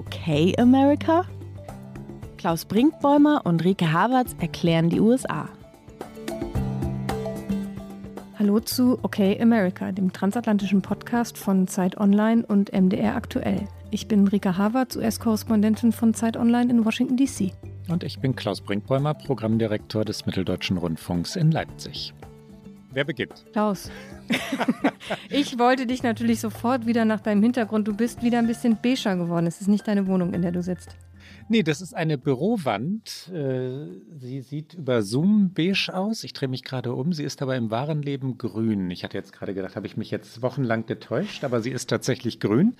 Okay America? Klaus Brinkbäumer und Rike Havertz erklären die USA. Hallo zu Okay America, dem transatlantischen Podcast von Zeit Online und MDR aktuell. Ich bin Rika Havertz, US-Korrespondentin von Zeit Online in Washington, D.C. Und ich bin Klaus Brinkbäumer, Programmdirektor des Mitteldeutschen Rundfunks in Leipzig. Wer beginnt? Klaus. ich wollte dich natürlich sofort wieder nach deinem Hintergrund. Du bist wieder ein bisschen beiger geworden. Es ist nicht deine Wohnung, in der du sitzt. Nee, das ist eine Bürowand. Äh, sie sieht über Zoom beige aus. Ich drehe mich gerade um. Sie ist aber im wahren Leben grün. Ich hatte jetzt gerade gedacht, habe ich mich jetzt wochenlang getäuscht, aber sie ist tatsächlich grün.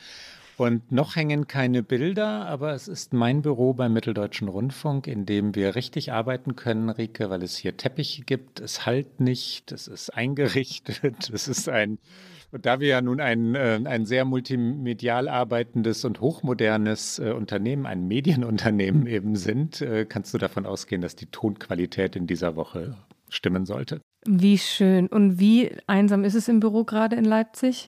Und noch hängen keine Bilder, aber es ist mein Büro beim Mitteldeutschen Rundfunk, in dem wir richtig arbeiten können, Rike, weil es hier Teppiche gibt. Es halt nicht, es ist eingerichtet, es ist ein, und da wir ja nun ein, äh, ein sehr multimedial arbeitendes und hochmodernes äh, Unternehmen, ein Medienunternehmen eben sind, äh, kannst du davon ausgehen, dass die Tonqualität in dieser Woche stimmen sollte. Wie schön. Und wie einsam ist es im Büro gerade in Leipzig?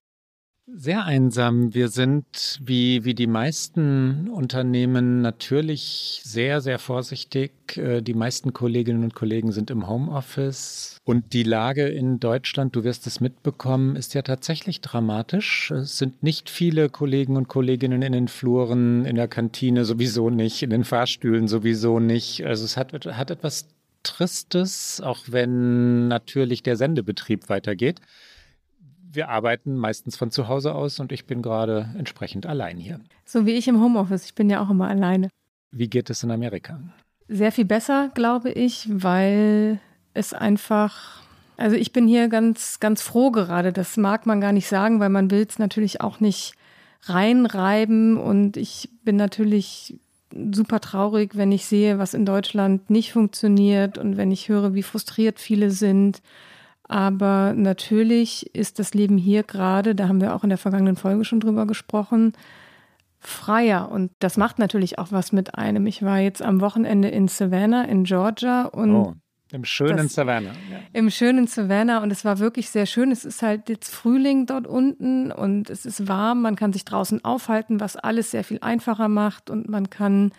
Sehr einsam. Wir sind wie, wie die meisten Unternehmen natürlich sehr, sehr vorsichtig. Äh, die meisten Kolleginnen und Kollegen sind im Homeoffice. Und die Lage in Deutschland, du wirst es mitbekommen, ist ja tatsächlich dramatisch. Es sind nicht viele Kollegen und Kolleginnen in den Fluren, in der Kantine sowieso nicht, in den Fahrstühlen sowieso nicht. Also es hat, hat etwas Tristes, auch wenn natürlich der Sendebetrieb weitergeht wir arbeiten meistens von zu Hause aus und ich bin gerade entsprechend allein hier. So wie ich im Homeoffice. Ich bin ja auch immer alleine. Wie geht es in Amerika? Sehr viel besser, glaube ich, weil es einfach, also ich bin hier ganz, ganz froh gerade. Das mag man gar nicht sagen, weil man will es natürlich auch nicht reinreiben und ich bin natürlich super traurig, wenn ich sehe, was in Deutschland nicht funktioniert und wenn ich höre, wie frustriert viele sind aber natürlich ist das Leben hier gerade, da haben wir auch in der vergangenen Folge schon drüber gesprochen, freier. Und das macht natürlich auch was mit einem. Ich war jetzt am Wochenende in Savannah in Georgia und oh. Im schönen das, Savannah. Ja. Im schönen Savannah und es war wirklich sehr schön. Es ist halt jetzt Frühling dort unten und es ist warm. Man kann sich draußen aufhalten, was alles sehr viel einfacher macht und man kann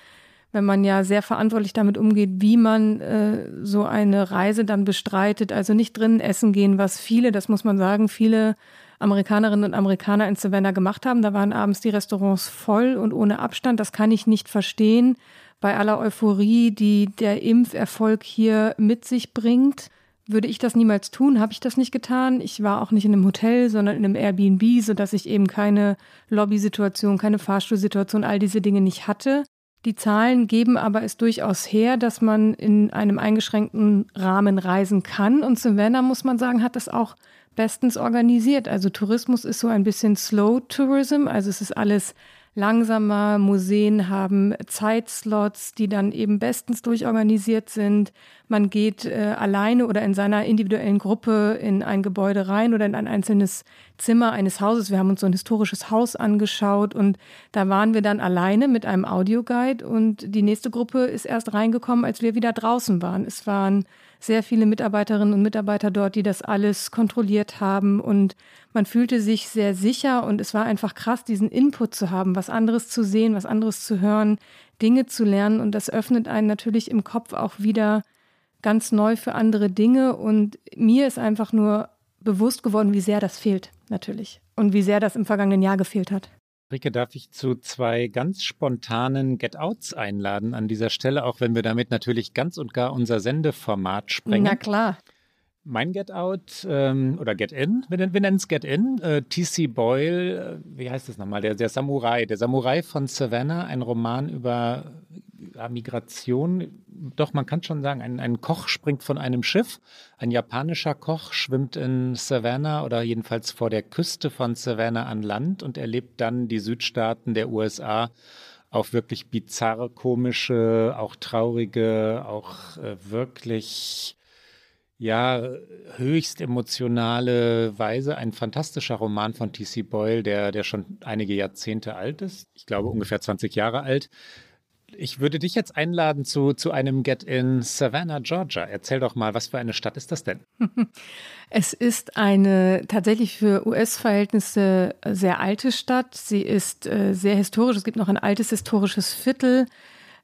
wenn man ja sehr verantwortlich damit umgeht, wie man äh, so eine Reise dann bestreitet. Also nicht drinnen essen gehen, was viele, das muss man sagen, viele Amerikanerinnen und Amerikaner in Savannah gemacht haben. Da waren abends die Restaurants voll und ohne Abstand. Das kann ich nicht verstehen. Bei aller Euphorie, die der Impferfolg hier mit sich bringt, würde ich das niemals tun, habe ich das nicht getan. Ich war auch nicht in einem Hotel, sondern in einem Airbnb, sodass ich eben keine Lobbysituation, keine Fahrstuhlsituation, all diese Dinge nicht hatte. Die Zahlen geben aber es durchaus her, dass man in einem eingeschränkten Rahmen reisen kann. Und Savannah, muss man sagen, hat das auch bestens organisiert. Also Tourismus ist so ein bisschen Slow Tourism, also es ist alles langsamer. Museen haben Zeitslots, die dann eben bestens durchorganisiert sind. Man geht äh, alleine oder in seiner individuellen Gruppe in ein Gebäude rein oder in ein einzelnes Zimmer eines Hauses. Wir haben uns so ein historisches Haus angeschaut und da waren wir dann alleine mit einem Audioguide und die nächste Gruppe ist erst reingekommen, als wir wieder draußen waren. Es waren sehr viele Mitarbeiterinnen und Mitarbeiter dort, die das alles kontrolliert haben und man fühlte sich sehr sicher und es war einfach krass, diesen Input zu haben, was anderes zu sehen, was anderes zu hören, Dinge zu lernen und das öffnet einen natürlich im Kopf auch wieder ganz neu für andere Dinge und mir ist einfach nur bewusst geworden, wie sehr das fehlt, natürlich und wie sehr das im vergangenen Jahr gefehlt hat. Rike, darf ich zu zwei ganz spontanen Get-Outs einladen an dieser Stelle, auch wenn wir damit natürlich ganz und gar unser Sendeformat sprengen. Na klar. Mein Get Out ähm, oder Get In, wir, nennen es Get In, äh, T.C. Boyle, äh, wie heißt das nochmal? Der, der Samurai, der Samurai von Savannah, ein Roman über ja, Migration. Doch, man kann schon sagen, ein, ein Koch springt von einem Schiff. Ein japanischer Koch schwimmt in Savannah oder jedenfalls vor der Küste von Savannah an Land und erlebt dann die Südstaaten der USA auf wirklich bizarre, komische, auch traurige, auch äh, wirklich ja, höchst emotionale Weise. Ein fantastischer Roman von T.C. Boyle, der, der schon einige Jahrzehnte alt ist. Ich glaube ungefähr 20 Jahre alt. Ich würde dich jetzt einladen zu, zu einem Get in Savannah, Georgia. Erzähl doch mal, was für eine Stadt ist das denn? Es ist eine tatsächlich für US-Verhältnisse sehr alte Stadt. Sie ist äh, sehr historisch. Es gibt noch ein altes historisches Viertel.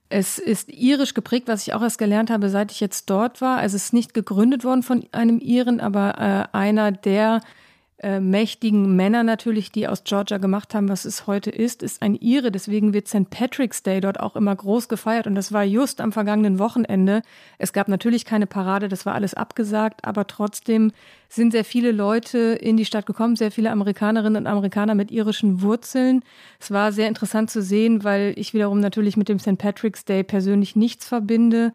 Es ist irisch geprägt, was ich auch erst gelernt habe, seit ich jetzt dort war. Also es ist nicht gegründet worden von einem Iren, aber äh, einer der äh, mächtigen Männer natürlich, die aus Georgia gemacht haben, was es heute ist, ist ein Ire. Deswegen wird St. Patrick's Day dort auch immer groß gefeiert. Und das war just am vergangenen Wochenende. Es gab natürlich keine Parade, das war alles abgesagt, aber trotzdem sind sehr viele Leute in die Stadt gekommen, sehr viele Amerikanerinnen und Amerikaner mit irischen Wurzeln. Es war sehr interessant zu sehen, weil ich wiederum natürlich mit dem St. Patrick's Day persönlich nichts verbinde.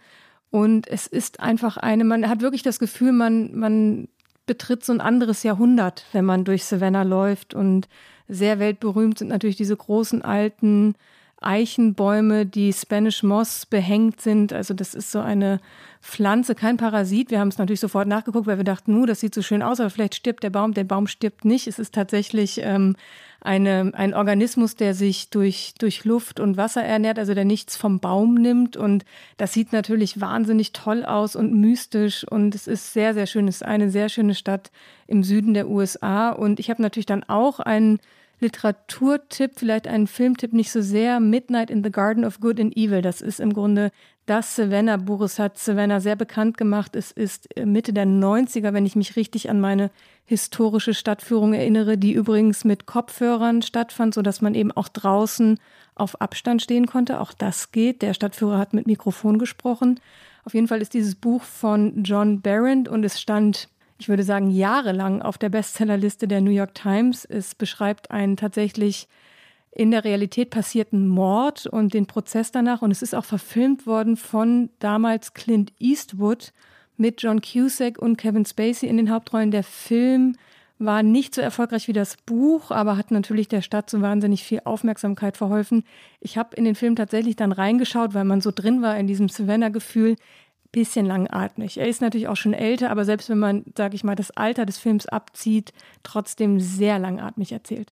Und es ist einfach eine, man hat wirklich das Gefühl, man, man betritt so ein anderes Jahrhundert, wenn man durch Savannah läuft. Und sehr weltberühmt sind natürlich diese großen alten Eichenbäume, die Spanish Moss behängt sind. Also das ist so eine Pflanze, kein Parasit. Wir haben es natürlich sofort nachgeguckt, weil wir dachten, nu, das sieht so schön aus, aber vielleicht stirbt der Baum. Der Baum stirbt nicht. Es ist tatsächlich ähm, eine, ein Organismus, der sich durch, durch Luft und Wasser ernährt, also der nichts vom Baum nimmt. Und das sieht natürlich wahnsinnig toll aus und mystisch. Und es ist sehr, sehr schön. Es ist eine sehr schöne Stadt im Süden der USA. Und ich habe natürlich dann auch einen Literaturtipp, vielleicht einen Filmtipp nicht so sehr. Midnight in the Garden of Good and Evil. Das ist im Grunde das Savannah-Buch. Es hat Savannah sehr bekannt gemacht. Es ist Mitte der 90er, wenn ich mich richtig an meine historische Stadtführung erinnere, die übrigens mit Kopfhörern stattfand, sodass man eben auch draußen auf Abstand stehen konnte. Auch das geht. Der Stadtführer hat mit Mikrofon gesprochen. Auf jeden Fall ist dieses Buch von John Barrett und es stand ich würde sagen, jahrelang auf der Bestsellerliste der New York Times. Es beschreibt einen tatsächlich in der Realität passierten Mord und den Prozess danach. Und es ist auch verfilmt worden von damals Clint Eastwood mit John Cusack und Kevin Spacey in den Hauptrollen. Der Film war nicht so erfolgreich wie das Buch, aber hat natürlich der Stadt so wahnsinnig viel Aufmerksamkeit verholfen. Ich habe in den Film tatsächlich dann reingeschaut, weil man so drin war in diesem Savannah-Gefühl bisschen langatmig. Er ist natürlich auch schon älter, aber selbst wenn man, sage ich mal, das Alter des Films abzieht, trotzdem sehr langatmig erzählt.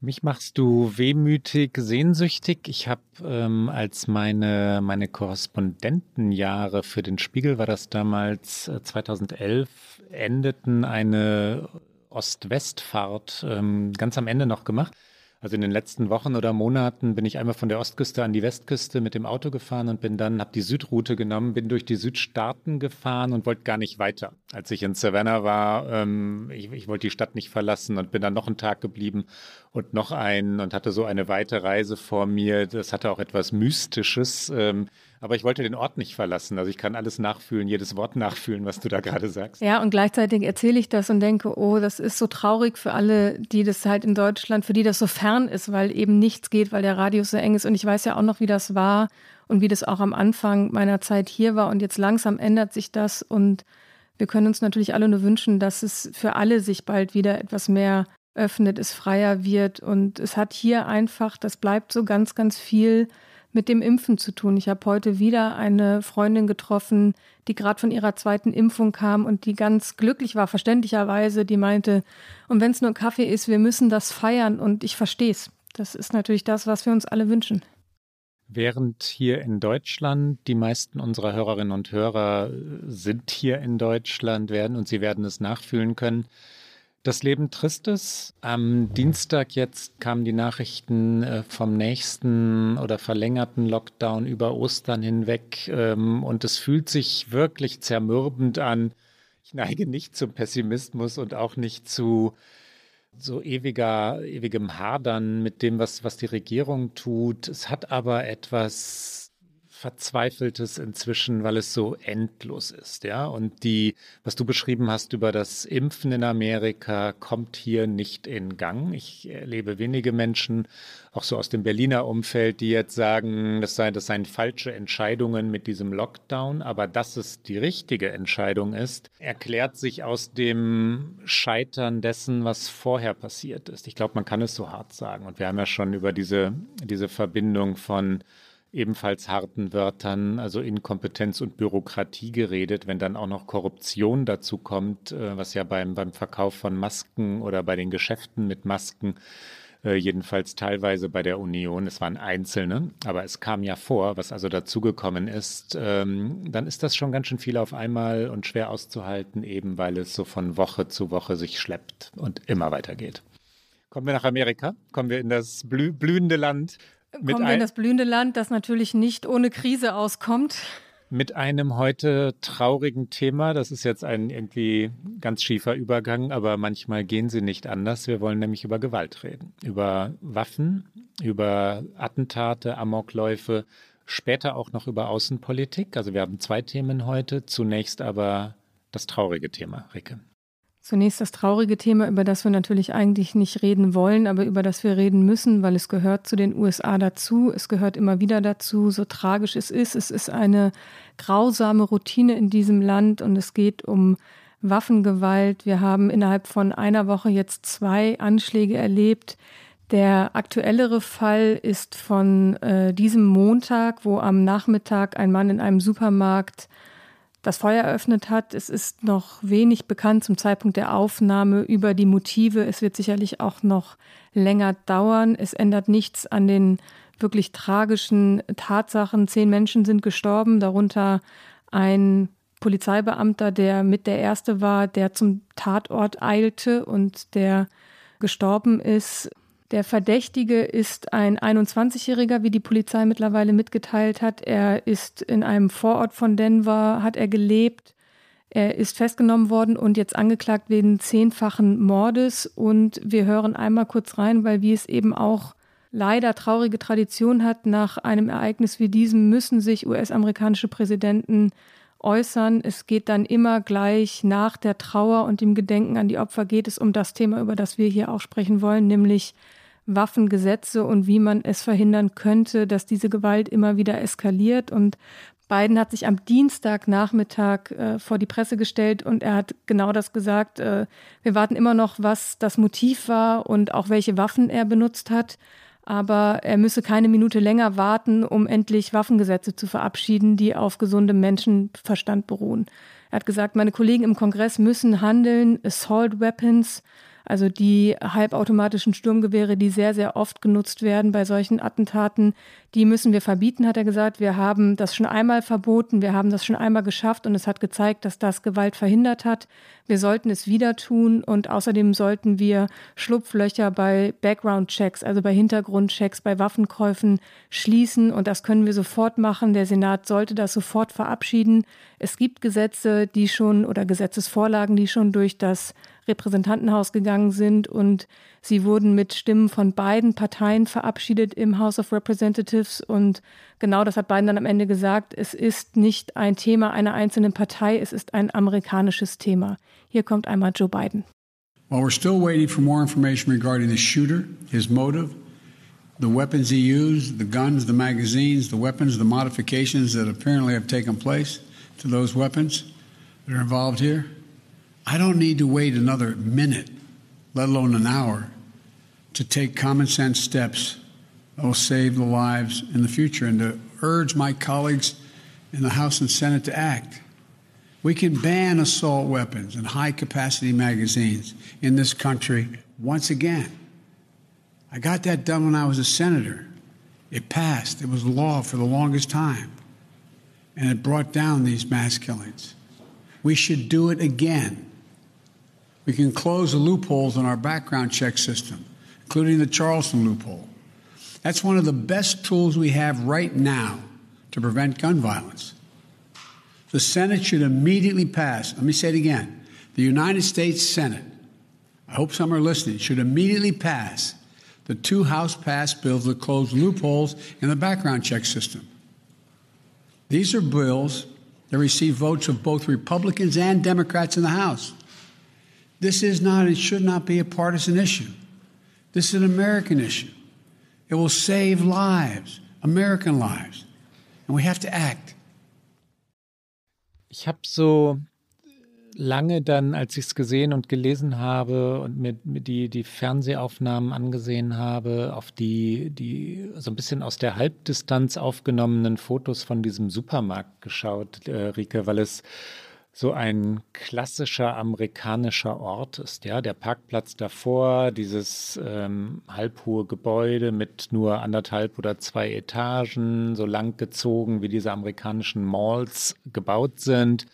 Mich machst du wehmütig, sehnsüchtig. Ich habe ähm, als meine, meine Korrespondentenjahre für den Spiegel, war das damals äh, 2011, endeten eine Ost-West-Fahrt ähm, ganz am Ende noch gemacht. Also in den letzten Wochen oder Monaten bin ich einmal von der Ostküste an die Westküste mit dem Auto gefahren und bin dann, habe die Südroute genommen, bin durch die Südstaaten gefahren und wollte gar nicht weiter. Als ich in Savannah war, ähm, ich, ich wollte die Stadt nicht verlassen und bin dann noch einen Tag geblieben und noch einen und hatte so eine weite Reise vor mir. Das hatte auch etwas Mystisches. Ähm, aber ich wollte den Ort nicht verlassen. Also ich kann alles nachfühlen, jedes Wort nachfühlen, was du da gerade sagst. Ja, und gleichzeitig erzähle ich das und denke, oh, das ist so traurig für alle, die das halt in Deutschland, für die das so fern ist, weil eben nichts geht, weil der Radius so eng ist. Und ich weiß ja auch noch, wie das war und wie das auch am Anfang meiner Zeit hier war. Und jetzt langsam ändert sich das. Und wir können uns natürlich alle nur wünschen, dass es für alle sich bald wieder etwas mehr öffnet, es freier wird. Und es hat hier einfach, das bleibt so ganz, ganz viel mit dem Impfen zu tun. Ich habe heute wieder eine Freundin getroffen, die gerade von ihrer zweiten Impfung kam und die ganz glücklich war, verständlicherweise, die meinte, und wenn es nur Kaffee ist, wir müssen das feiern und ich verstehe es. Das ist natürlich das, was wir uns alle wünschen. Während hier in Deutschland, die meisten unserer Hörerinnen und Hörer sind hier in Deutschland, werden und sie werden es nachfühlen können, das Leben Tristes. Am Dienstag jetzt kamen die Nachrichten äh, vom nächsten oder verlängerten Lockdown über Ostern hinweg ähm, und es fühlt sich wirklich zermürbend an. Ich neige nicht zum Pessimismus und auch nicht zu so ewiger, ewigem Hadern mit dem, was, was die Regierung tut. Es hat aber etwas Verzweifeltes inzwischen, weil es so endlos ist, ja. Und die, was du beschrieben hast über das Impfen in Amerika, kommt hier nicht in Gang. Ich erlebe wenige Menschen, auch so aus dem Berliner Umfeld, die jetzt sagen, das seien, das seien falsche Entscheidungen mit diesem Lockdown. Aber dass es die richtige Entscheidung ist, erklärt sich aus dem Scheitern dessen, was vorher passiert ist. Ich glaube, man kann es so hart sagen. Und wir haben ja schon über diese, diese Verbindung von ebenfalls harten Wörtern, also Inkompetenz und Bürokratie geredet. Wenn dann auch noch Korruption dazu kommt, äh, was ja beim, beim Verkauf von Masken oder bei den Geschäften mit Masken äh, jedenfalls teilweise bei der Union. Es waren Einzelne, aber es kam ja vor, was also dazugekommen ist. Ähm, dann ist das schon ganz schön viel auf einmal und schwer auszuhalten, eben weil es so von Woche zu Woche sich schleppt und immer weitergeht. Kommen wir nach Amerika, kommen wir in das blüh blühende Land. Kommen wir in das blühende Land, das natürlich nicht ohne Krise auskommt mit einem heute traurigen Thema. Das ist jetzt ein irgendwie ganz schiefer Übergang, aber manchmal gehen sie nicht anders. Wir wollen nämlich über Gewalt reden, über Waffen, über Attentate, Amokläufe, später auch noch über Außenpolitik. Also wir haben zwei Themen heute. Zunächst aber das traurige Thema, Ricke. Zunächst das traurige Thema, über das wir natürlich eigentlich nicht reden wollen, aber über das wir reden müssen, weil es gehört zu den USA dazu. Es gehört immer wieder dazu, so tragisch es ist. Es ist eine grausame Routine in diesem Land und es geht um Waffengewalt. Wir haben innerhalb von einer Woche jetzt zwei Anschläge erlebt. Der aktuellere Fall ist von äh, diesem Montag, wo am Nachmittag ein Mann in einem Supermarkt das Feuer eröffnet hat. Es ist noch wenig bekannt zum Zeitpunkt der Aufnahme über die Motive. Es wird sicherlich auch noch länger dauern. Es ändert nichts an den wirklich tragischen Tatsachen. Zehn Menschen sind gestorben, darunter ein Polizeibeamter, der mit der Erste war, der zum Tatort eilte und der gestorben ist. Der Verdächtige ist ein 21-Jähriger, wie die Polizei mittlerweile mitgeteilt hat. Er ist in einem Vorort von Denver, hat er gelebt. Er ist festgenommen worden und jetzt angeklagt wegen zehnfachen Mordes. Und wir hören einmal kurz rein, weil wie es eben auch leider traurige Tradition hat, nach einem Ereignis wie diesem müssen sich US-amerikanische Präsidenten äußern. Es geht dann immer gleich nach der Trauer und dem Gedenken an die Opfer geht es um das Thema, über das wir hier auch sprechen wollen, nämlich Waffengesetze und wie man es verhindern könnte, dass diese Gewalt immer wieder eskaliert. Und Biden hat sich am Dienstagnachmittag äh, vor die Presse gestellt und er hat genau das gesagt. Äh, wir warten immer noch, was das Motiv war und auch welche Waffen er benutzt hat. Aber er müsse keine Minute länger warten, um endlich Waffengesetze zu verabschieden, die auf gesundem Menschenverstand beruhen. Er hat gesagt, meine Kollegen im Kongress müssen handeln, Assault Weapons, also die halbautomatischen Sturmgewehre, die sehr, sehr oft genutzt werden bei solchen Attentaten, die müssen wir verbieten, hat er gesagt. Wir haben das schon einmal verboten, wir haben das schon einmal geschafft und es hat gezeigt, dass das Gewalt verhindert hat. Wir sollten es wieder tun und außerdem sollten wir Schlupflöcher bei Background-Checks, also bei Hintergrundchecks, bei Waffenkäufen schließen und das können wir sofort machen. Der Senat sollte das sofort verabschieden. Es gibt Gesetze, die schon oder Gesetzesvorlagen, die schon durch das Repräsentantenhaus gegangen sind und sie wurden mit Stimmen von beiden Parteien verabschiedet im House of Representatives und genau das hat Biden dann am Ende gesagt, es ist nicht ein Thema einer einzelnen Partei, es ist ein amerikanisches Thema. Hier kommt einmal Joe Biden. While we're still waiting for more information regarding the shooter, his motive, the weapons he used, the guns, the magazines, the weapons, the modifications that apparently have taken place to those weapons that are involved here, I don't need to wait another minute, let alone an hour, to take common sense steps that will save the lives in the future and to urge my colleagues in the House and Senate to act. We can ban assault weapons and high capacity magazines in this country once again. I got that done when I was a senator. It passed, it was law for the longest time, and it brought down these mass killings. We should do it again. We can close the loopholes in our background check system, including the Charleston loophole. That's one of the best tools we have right now to prevent gun violence. The Senate should immediately pass, let me say it again the United States Senate, I hope some are listening, should immediately pass the two House passed bills that close loopholes in the background check system. These are bills that receive votes of both Republicans and Democrats in the House. This is not and should not be a partisan issue. This is an American issue. It will save lives, American lives. And we have to act. Ich habe so lange dann, als ich es gesehen und gelesen habe und mir, mir, die, die Fernsehaufnahmen angesehen habe, auf die, die so ein bisschen aus der Halbdistanz aufgenommenen Fotos von diesem Supermarkt geschaut, äh, Rike, weil es so ein klassischer amerikanischer Ort ist, ja, der Parkplatz davor, dieses ähm, halbhohe Gebäude mit nur anderthalb oder zwei Etagen, so lang gezogen, wie diese amerikanischen Malls gebaut sind.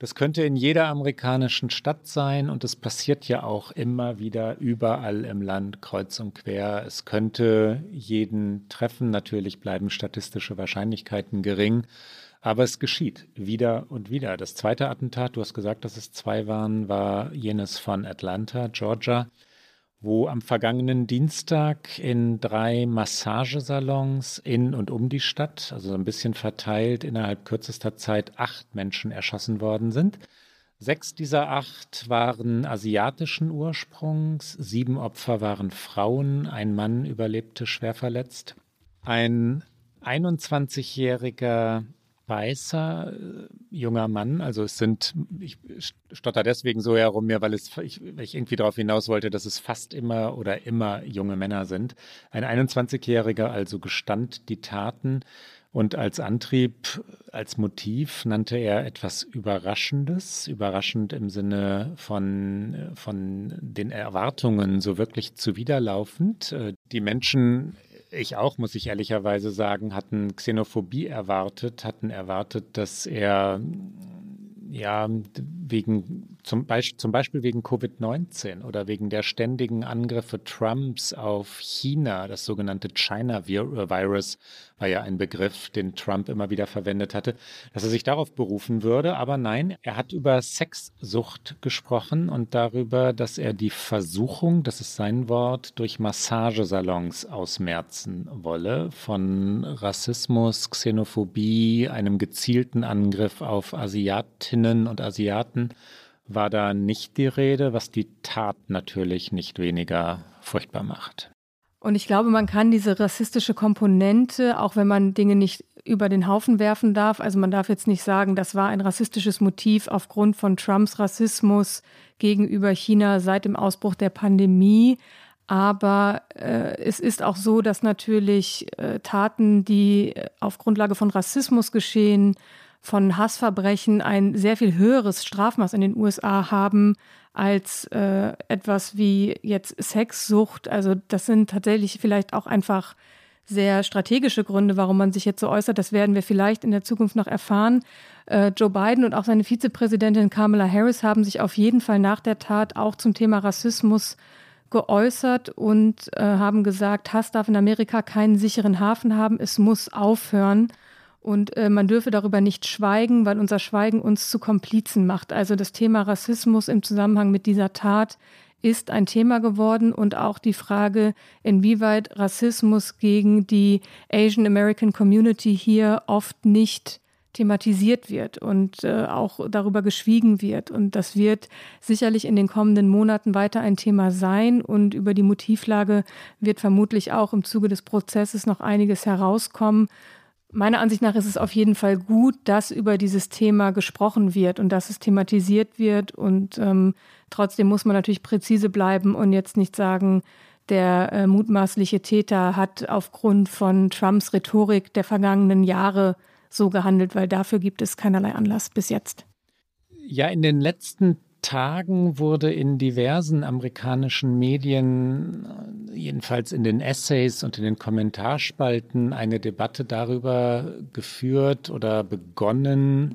Das könnte in jeder amerikanischen Stadt sein und es passiert ja auch immer wieder überall im Land kreuz und quer. Es könnte jeden treffen, natürlich bleiben statistische Wahrscheinlichkeiten gering. Aber es geschieht wieder und wieder. Das zweite Attentat, du hast gesagt, dass es zwei waren, war jenes von Atlanta, Georgia, wo am vergangenen Dienstag in drei Massagesalons in und um die Stadt, also ein bisschen verteilt, innerhalb kürzester Zeit acht Menschen erschossen worden sind. Sechs dieser acht waren asiatischen Ursprungs, sieben Opfer waren Frauen, ein Mann überlebte schwer verletzt. Ein 21-jähriger weißer äh, junger Mann. Also es sind, ich stotter deswegen so herum mir, weil es, ich, ich irgendwie darauf hinaus wollte, dass es fast immer oder immer junge Männer sind. Ein 21-Jähriger also gestand die Taten und als Antrieb, als Motiv nannte er etwas Überraschendes, überraschend im Sinne von, von den Erwartungen so wirklich zuwiderlaufend. Äh, die Menschen ich auch, muss ich ehrlicherweise sagen, hatten Xenophobie erwartet, hatten erwartet, dass er ja wegen zum, Be zum Beispiel wegen Covid-19 oder wegen der ständigen Angriffe Trumps auf China, das sogenannte China-Virus, war ja ein Begriff, den Trump immer wieder verwendet hatte, dass er sich darauf berufen würde. Aber nein, er hat über Sexsucht gesprochen und darüber, dass er die Versuchung, das ist sein Wort, durch Massagesalons ausmerzen wolle von Rassismus, Xenophobie, einem gezielten Angriff auf Asiatinnen und Asiaten war da nicht die Rede, was die Tat natürlich nicht weniger furchtbar macht. Und ich glaube, man kann diese rassistische Komponente, auch wenn man Dinge nicht über den Haufen werfen darf, also man darf jetzt nicht sagen, das war ein rassistisches Motiv aufgrund von Trumps Rassismus gegenüber China seit dem Ausbruch der Pandemie. Aber äh, es ist auch so, dass natürlich äh, Taten, die auf Grundlage von Rassismus geschehen, von Hassverbrechen ein sehr viel höheres Strafmaß in den USA haben als äh, etwas wie jetzt Sexsucht. Also das sind tatsächlich vielleicht auch einfach sehr strategische Gründe, warum man sich jetzt so äußert. Das werden wir vielleicht in der Zukunft noch erfahren. Äh, Joe Biden und auch seine Vizepräsidentin Kamala Harris haben sich auf jeden Fall nach der Tat auch zum Thema Rassismus geäußert und äh, haben gesagt, Hass darf in Amerika keinen sicheren Hafen haben. Es muss aufhören. Und äh, man dürfe darüber nicht schweigen, weil unser Schweigen uns zu Komplizen macht. Also das Thema Rassismus im Zusammenhang mit dieser Tat ist ein Thema geworden und auch die Frage, inwieweit Rassismus gegen die Asian American Community hier oft nicht thematisiert wird und äh, auch darüber geschwiegen wird. Und das wird sicherlich in den kommenden Monaten weiter ein Thema sein. Und über die Motivlage wird vermutlich auch im Zuge des Prozesses noch einiges herauskommen. Meiner Ansicht nach ist es auf jeden Fall gut, dass über dieses Thema gesprochen wird und dass es thematisiert wird. Und ähm, trotzdem muss man natürlich präzise bleiben und jetzt nicht sagen, der äh, mutmaßliche Täter hat aufgrund von Trumps Rhetorik der vergangenen Jahre so gehandelt, weil dafür gibt es keinerlei Anlass bis jetzt. Ja, in den letzten Tagen wurde in diversen amerikanischen Medien, jedenfalls in den Essays und in den Kommentarspalten, eine Debatte darüber geführt oder begonnen,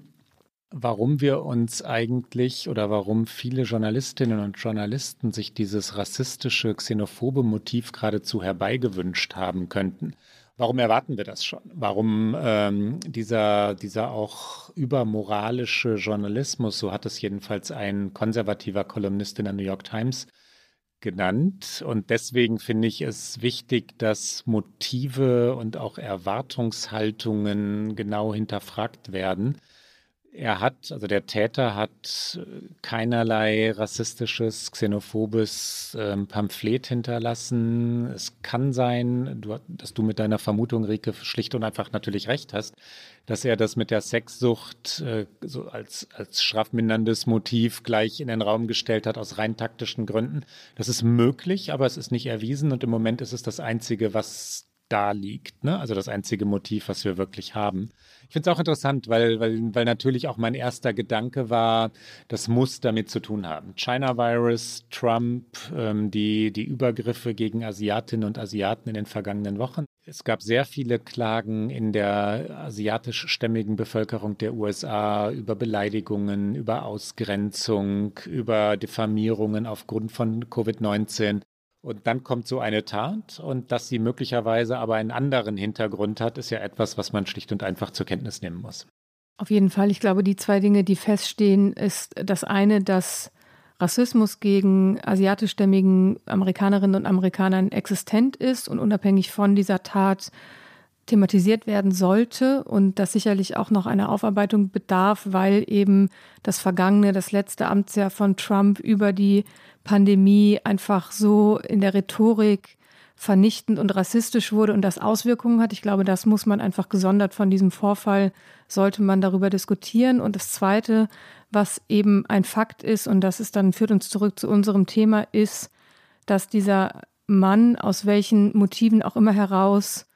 warum wir uns eigentlich oder warum viele Journalistinnen und Journalisten sich dieses rassistische, xenophobe Motiv geradezu herbeigewünscht haben könnten. Warum erwarten wir das schon? Warum ähm, dieser, dieser auch übermoralische Journalismus, so hat es jedenfalls ein konservativer Kolumnist in der New York Times genannt. Und deswegen finde ich es wichtig, dass Motive und auch Erwartungshaltungen genau hinterfragt werden. Er hat, also der Täter hat keinerlei rassistisches, xenophobes ähm, Pamphlet hinterlassen. Es kann sein, du, dass du mit deiner Vermutung, Rike, schlicht und einfach natürlich recht hast, dass er das mit der Sexsucht äh, so als, als strafminderndes Motiv gleich in den Raum gestellt hat aus rein taktischen Gründen. Das ist möglich, aber es ist nicht erwiesen und im Moment ist es das Einzige, was da liegt. Ne? Also das einzige Motiv, was wir wirklich haben. Ich finde es auch interessant, weil, weil, weil natürlich auch mein erster Gedanke war, das muss damit zu tun haben. China Virus, Trump, ähm, die, die Übergriffe gegen Asiatinnen und Asiaten in den vergangenen Wochen. Es gab sehr viele Klagen in der asiatischstämmigen Bevölkerung der USA über Beleidigungen, über Ausgrenzung, über Diffamierungen aufgrund von Covid-19. Und dann kommt so eine Tat und dass sie möglicherweise aber einen anderen Hintergrund hat, ist ja etwas, was man schlicht und einfach zur Kenntnis nehmen muss. Auf jeden Fall. Ich glaube, die zwei Dinge, die feststehen, ist das eine, dass Rassismus gegen asiatischstämmigen Amerikanerinnen und Amerikanern existent ist und unabhängig von dieser Tat thematisiert werden sollte und das sicherlich auch noch einer Aufarbeitung bedarf, weil eben das vergangene, das letzte Amtsjahr von Trump über die Pandemie einfach so in der Rhetorik vernichtend und rassistisch wurde und das Auswirkungen hat. Ich glaube, das muss man einfach gesondert von diesem Vorfall, sollte man darüber diskutieren. Und das Zweite, was eben ein Fakt ist, und das ist dann, führt uns zurück zu unserem Thema, ist, dass dieser Mann aus welchen Motiven auch immer heraus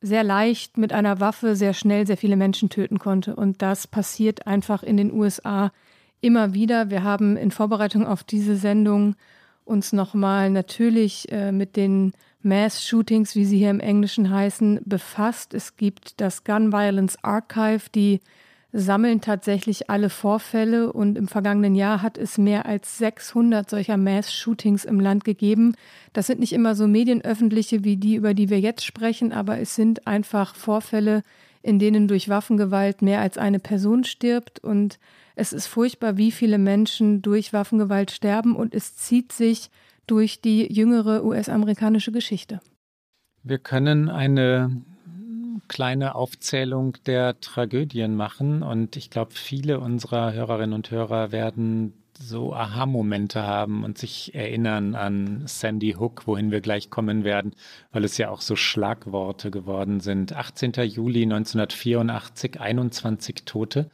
sehr leicht mit einer Waffe sehr schnell sehr viele Menschen töten konnte. Und das passiert einfach in den USA immer wieder. Wir haben in Vorbereitung auf diese Sendung uns nochmal natürlich äh, mit den Mass-Shootings, wie sie hier im Englischen heißen, befasst. Es gibt das Gun Violence Archive, die sammeln tatsächlich alle Vorfälle und im vergangenen Jahr hat es mehr als 600 solcher Mass-Shootings im Land gegeben. Das sind nicht immer so medienöffentliche wie die, über die wir jetzt sprechen, aber es sind einfach Vorfälle, in denen durch Waffengewalt mehr als eine Person stirbt und es ist furchtbar, wie viele Menschen durch Waffengewalt sterben und es zieht sich durch die jüngere US-amerikanische Geschichte. Wir können eine kleine Aufzählung der Tragödien machen und ich glaube, viele unserer Hörerinnen und Hörer werden so Aha-Momente haben und sich erinnern an Sandy Hook, wohin wir gleich kommen werden, weil es ja auch so Schlagworte geworden sind. 18. Juli 1984, 21 Tote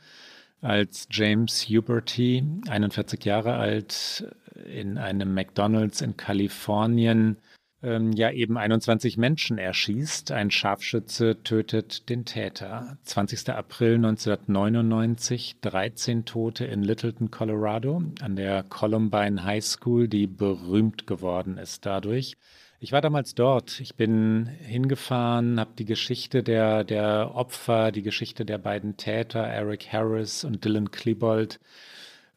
als James Huberty, 41 Jahre alt, in einem McDonald's in Kalifornien ähm, ja eben 21 Menschen erschießt. Ein Scharfschütze tötet den Täter. 20. April 1999, 13 Tote in Littleton, Colorado, an der Columbine High School, die berühmt geworden ist dadurch. Ich war damals dort. Ich bin hingefahren, habe die Geschichte der, der Opfer, die Geschichte der beiden Täter, Eric Harris und Dylan Klebold,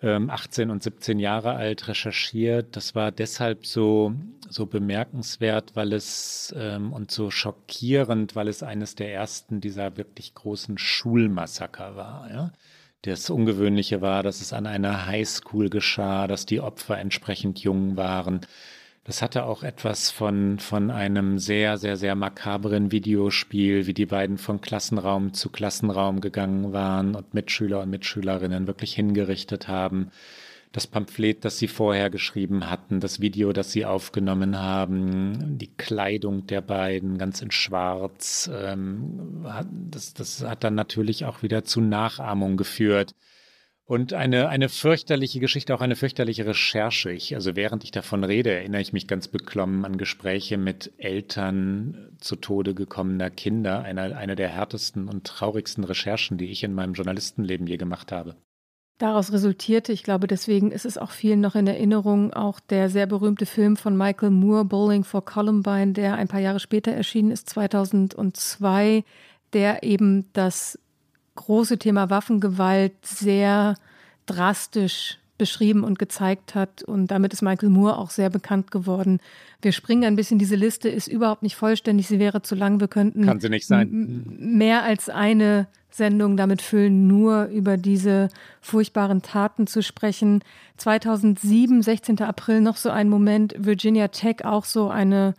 18 ähm, und 17 Jahre alt, recherchiert. Das war deshalb so, so bemerkenswert, weil es ähm, und so schockierend, weil es eines der ersten dieser wirklich großen Schulmassaker war. Ja? Das Ungewöhnliche war, dass es an einer Highschool geschah, dass die Opfer entsprechend jung waren das hatte auch etwas von, von einem sehr, sehr, sehr makabren Videospiel, wie die beiden von Klassenraum zu Klassenraum gegangen waren und Mitschüler und Mitschülerinnen wirklich hingerichtet haben. Das Pamphlet, das sie vorher geschrieben hatten, das Video, das sie aufgenommen haben, die Kleidung der beiden ganz in Schwarz, ähm, das, das hat dann natürlich auch wieder zu Nachahmung geführt. Und eine, eine fürchterliche Geschichte, auch eine fürchterliche Recherche. Ich, also während ich davon rede, erinnere ich mich ganz beklommen an Gespräche mit Eltern zu Tode gekommener Kinder. Eine, eine der härtesten und traurigsten Recherchen, die ich in meinem Journalistenleben je gemacht habe. Daraus resultierte, ich glaube, deswegen ist es auch vielen noch in Erinnerung, auch der sehr berühmte Film von Michael Moore, Bowling for Columbine, der ein paar Jahre später erschienen ist, 2002, der eben das große Thema Waffengewalt sehr drastisch beschrieben und gezeigt hat. Und damit ist Michael Moore auch sehr bekannt geworden. Wir springen ein bisschen, diese Liste ist überhaupt nicht vollständig, sie wäre zu lang. Wir könnten Kann sie nicht sein. mehr als eine Sendung damit füllen, nur über diese furchtbaren Taten zu sprechen. 2007, 16. April, noch so ein Moment, Virginia Tech, auch so eine,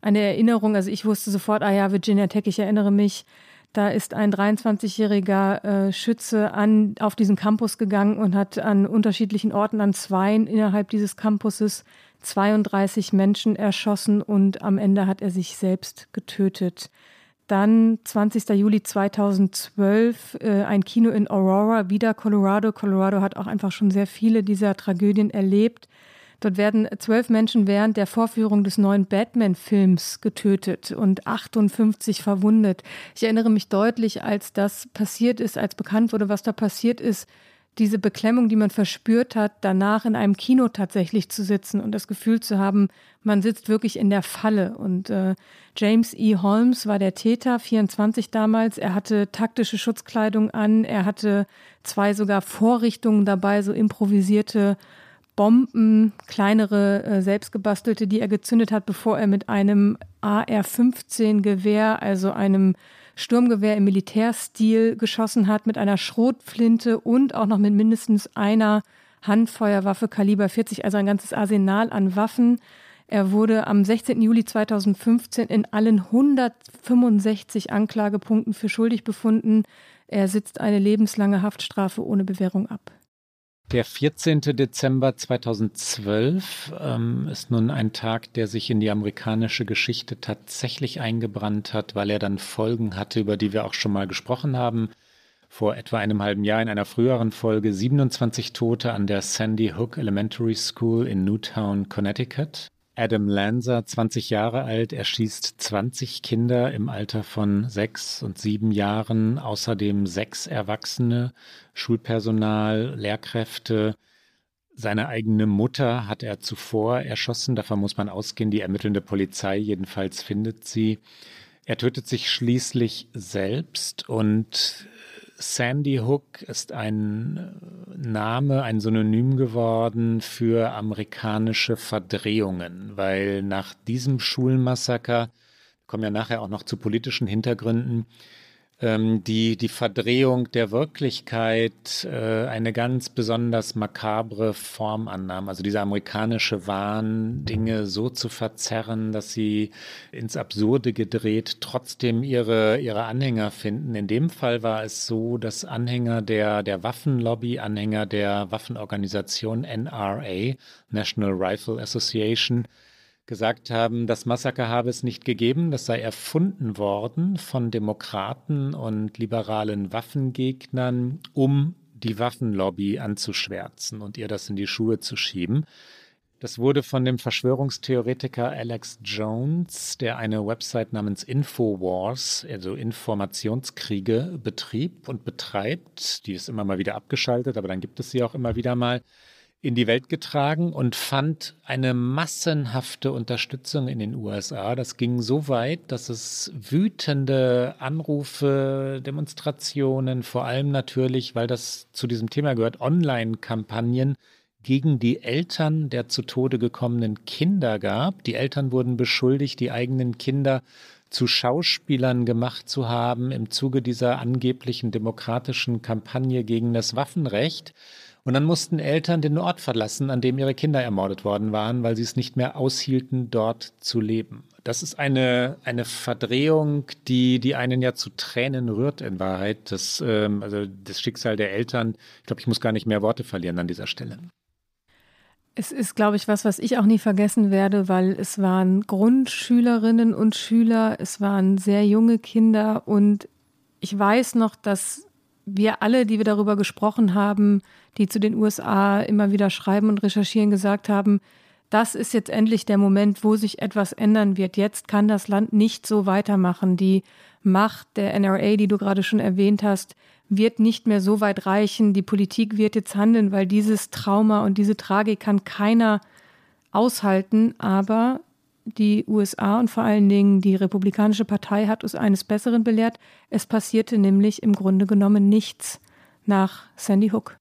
eine Erinnerung. Also ich wusste sofort, ah ja, Virginia Tech, ich erinnere mich. Da ist ein 23-jähriger äh, Schütze an, auf diesen Campus gegangen und hat an unterschiedlichen Orten, an Zweien innerhalb dieses Campuses 32 Menschen erschossen und am Ende hat er sich selbst getötet. Dann 20. Juli 2012 äh, ein Kino in Aurora, wieder Colorado. Colorado hat auch einfach schon sehr viele dieser Tragödien erlebt. Dort werden zwölf Menschen während der Vorführung des neuen Batman-Films getötet und 58 verwundet. Ich erinnere mich deutlich, als das passiert ist, als bekannt wurde, was da passiert ist, diese Beklemmung, die man verspürt hat, danach in einem Kino tatsächlich zu sitzen und das Gefühl zu haben, man sitzt wirklich in der Falle. Und äh, James E. Holmes war der Täter, 24 damals. Er hatte taktische Schutzkleidung an, er hatte zwei sogar Vorrichtungen dabei, so improvisierte Bomben, kleinere äh, selbstgebastelte, die er gezündet hat, bevor er mit einem AR-15-Gewehr, also einem Sturmgewehr im Militärstil geschossen hat, mit einer Schrotflinte und auch noch mit mindestens einer Handfeuerwaffe Kaliber 40, also ein ganzes Arsenal an Waffen. Er wurde am 16. Juli 2015 in allen 165 Anklagepunkten für schuldig befunden. Er sitzt eine lebenslange Haftstrafe ohne Bewährung ab. Der 14. Dezember 2012 ähm, ist nun ein Tag, der sich in die amerikanische Geschichte tatsächlich eingebrannt hat, weil er dann Folgen hatte, über die wir auch schon mal gesprochen haben. Vor etwa einem halben Jahr in einer früheren Folge 27 Tote an der Sandy Hook Elementary School in Newtown, Connecticut. Adam Lanza, 20 Jahre alt, erschießt 20 Kinder im Alter von sechs und sieben Jahren, außerdem sechs Erwachsene, Schulpersonal, Lehrkräfte. Seine eigene Mutter hat er zuvor erschossen, davon muss man ausgehen, die ermittelnde Polizei jedenfalls findet sie. Er tötet sich schließlich selbst und Sandy Hook ist ein äh, Name, ein Synonym geworden für amerikanische Verdrehungen, weil nach diesem Schulmassaker, kommen ja nachher auch noch zu politischen Hintergründen, ähm, die, die Verdrehung der Wirklichkeit äh, eine ganz besonders makabre Form annahm. Also dieser amerikanische Wahn, Dinge so zu verzerren, dass sie ins Absurde gedreht trotzdem ihre, ihre Anhänger finden. In dem Fall war es so, dass Anhänger der, der Waffenlobby, Anhänger der Waffenorganisation NRA, National Rifle Association, gesagt haben, das Massaker habe es nicht gegeben, das sei erfunden worden von Demokraten und liberalen Waffengegnern, um die Waffenlobby anzuschwärzen und ihr das in die Schuhe zu schieben. Das wurde von dem Verschwörungstheoretiker Alex Jones, der eine Website namens Infowars, also Informationskriege, betrieb und betreibt. Die ist immer mal wieder abgeschaltet, aber dann gibt es sie auch immer wieder mal in die Welt getragen und fand eine massenhafte Unterstützung in den USA. Das ging so weit, dass es wütende Anrufe, Demonstrationen, vor allem natürlich, weil das zu diesem Thema gehört, Online-Kampagnen gegen die Eltern der zu Tode gekommenen Kinder gab. Die Eltern wurden beschuldigt, die eigenen Kinder zu Schauspielern gemacht zu haben im Zuge dieser angeblichen demokratischen Kampagne gegen das Waffenrecht. Und dann mussten Eltern den Ort verlassen, an dem ihre Kinder ermordet worden waren, weil sie es nicht mehr aushielten, dort zu leben. Das ist eine, eine Verdrehung, die, die einen ja zu Tränen rührt in Wahrheit. Das, ähm, also das Schicksal der Eltern. Ich glaube, ich muss gar nicht mehr Worte verlieren an dieser Stelle. Es ist, glaube ich, was, was ich auch nie vergessen werde, weil es waren Grundschülerinnen und Schüler, es waren sehr junge Kinder und ich weiß noch, dass wir alle, die wir darüber gesprochen haben, die zu den USA immer wieder schreiben und recherchieren, gesagt haben, das ist jetzt endlich der Moment, wo sich etwas ändern wird. Jetzt kann das Land nicht so weitermachen. Die Macht der NRA, die du gerade schon erwähnt hast, wird nicht mehr so weit reichen. Die Politik wird jetzt handeln, weil dieses Trauma und diese Tragik kann keiner aushalten. Aber die USA und vor allen Dingen die Republikanische Partei hat uns eines Besseren belehrt. Es passierte nämlich im Grunde genommen nichts nach Sandy Hook.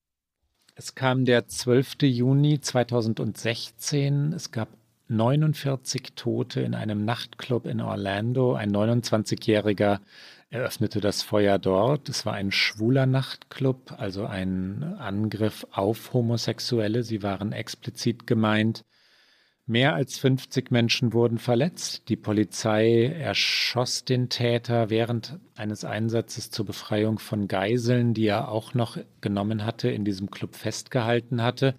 Es kam der 12. Juni 2016. Es gab 49 Tote in einem Nachtclub in Orlando. Ein 29-Jähriger eröffnete das Feuer dort. Es war ein schwuler Nachtclub, also ein Angriff auf Homosexuelle. Sie waren explizit gemeint. Mehr als 50 Menschen wurden verletzt. Die Polizei erschoss den Täter während eines Einsatzes zur Befreiung von Geiseln, die er auch noch genommen hatte, in diesem Club festgehalten hatte.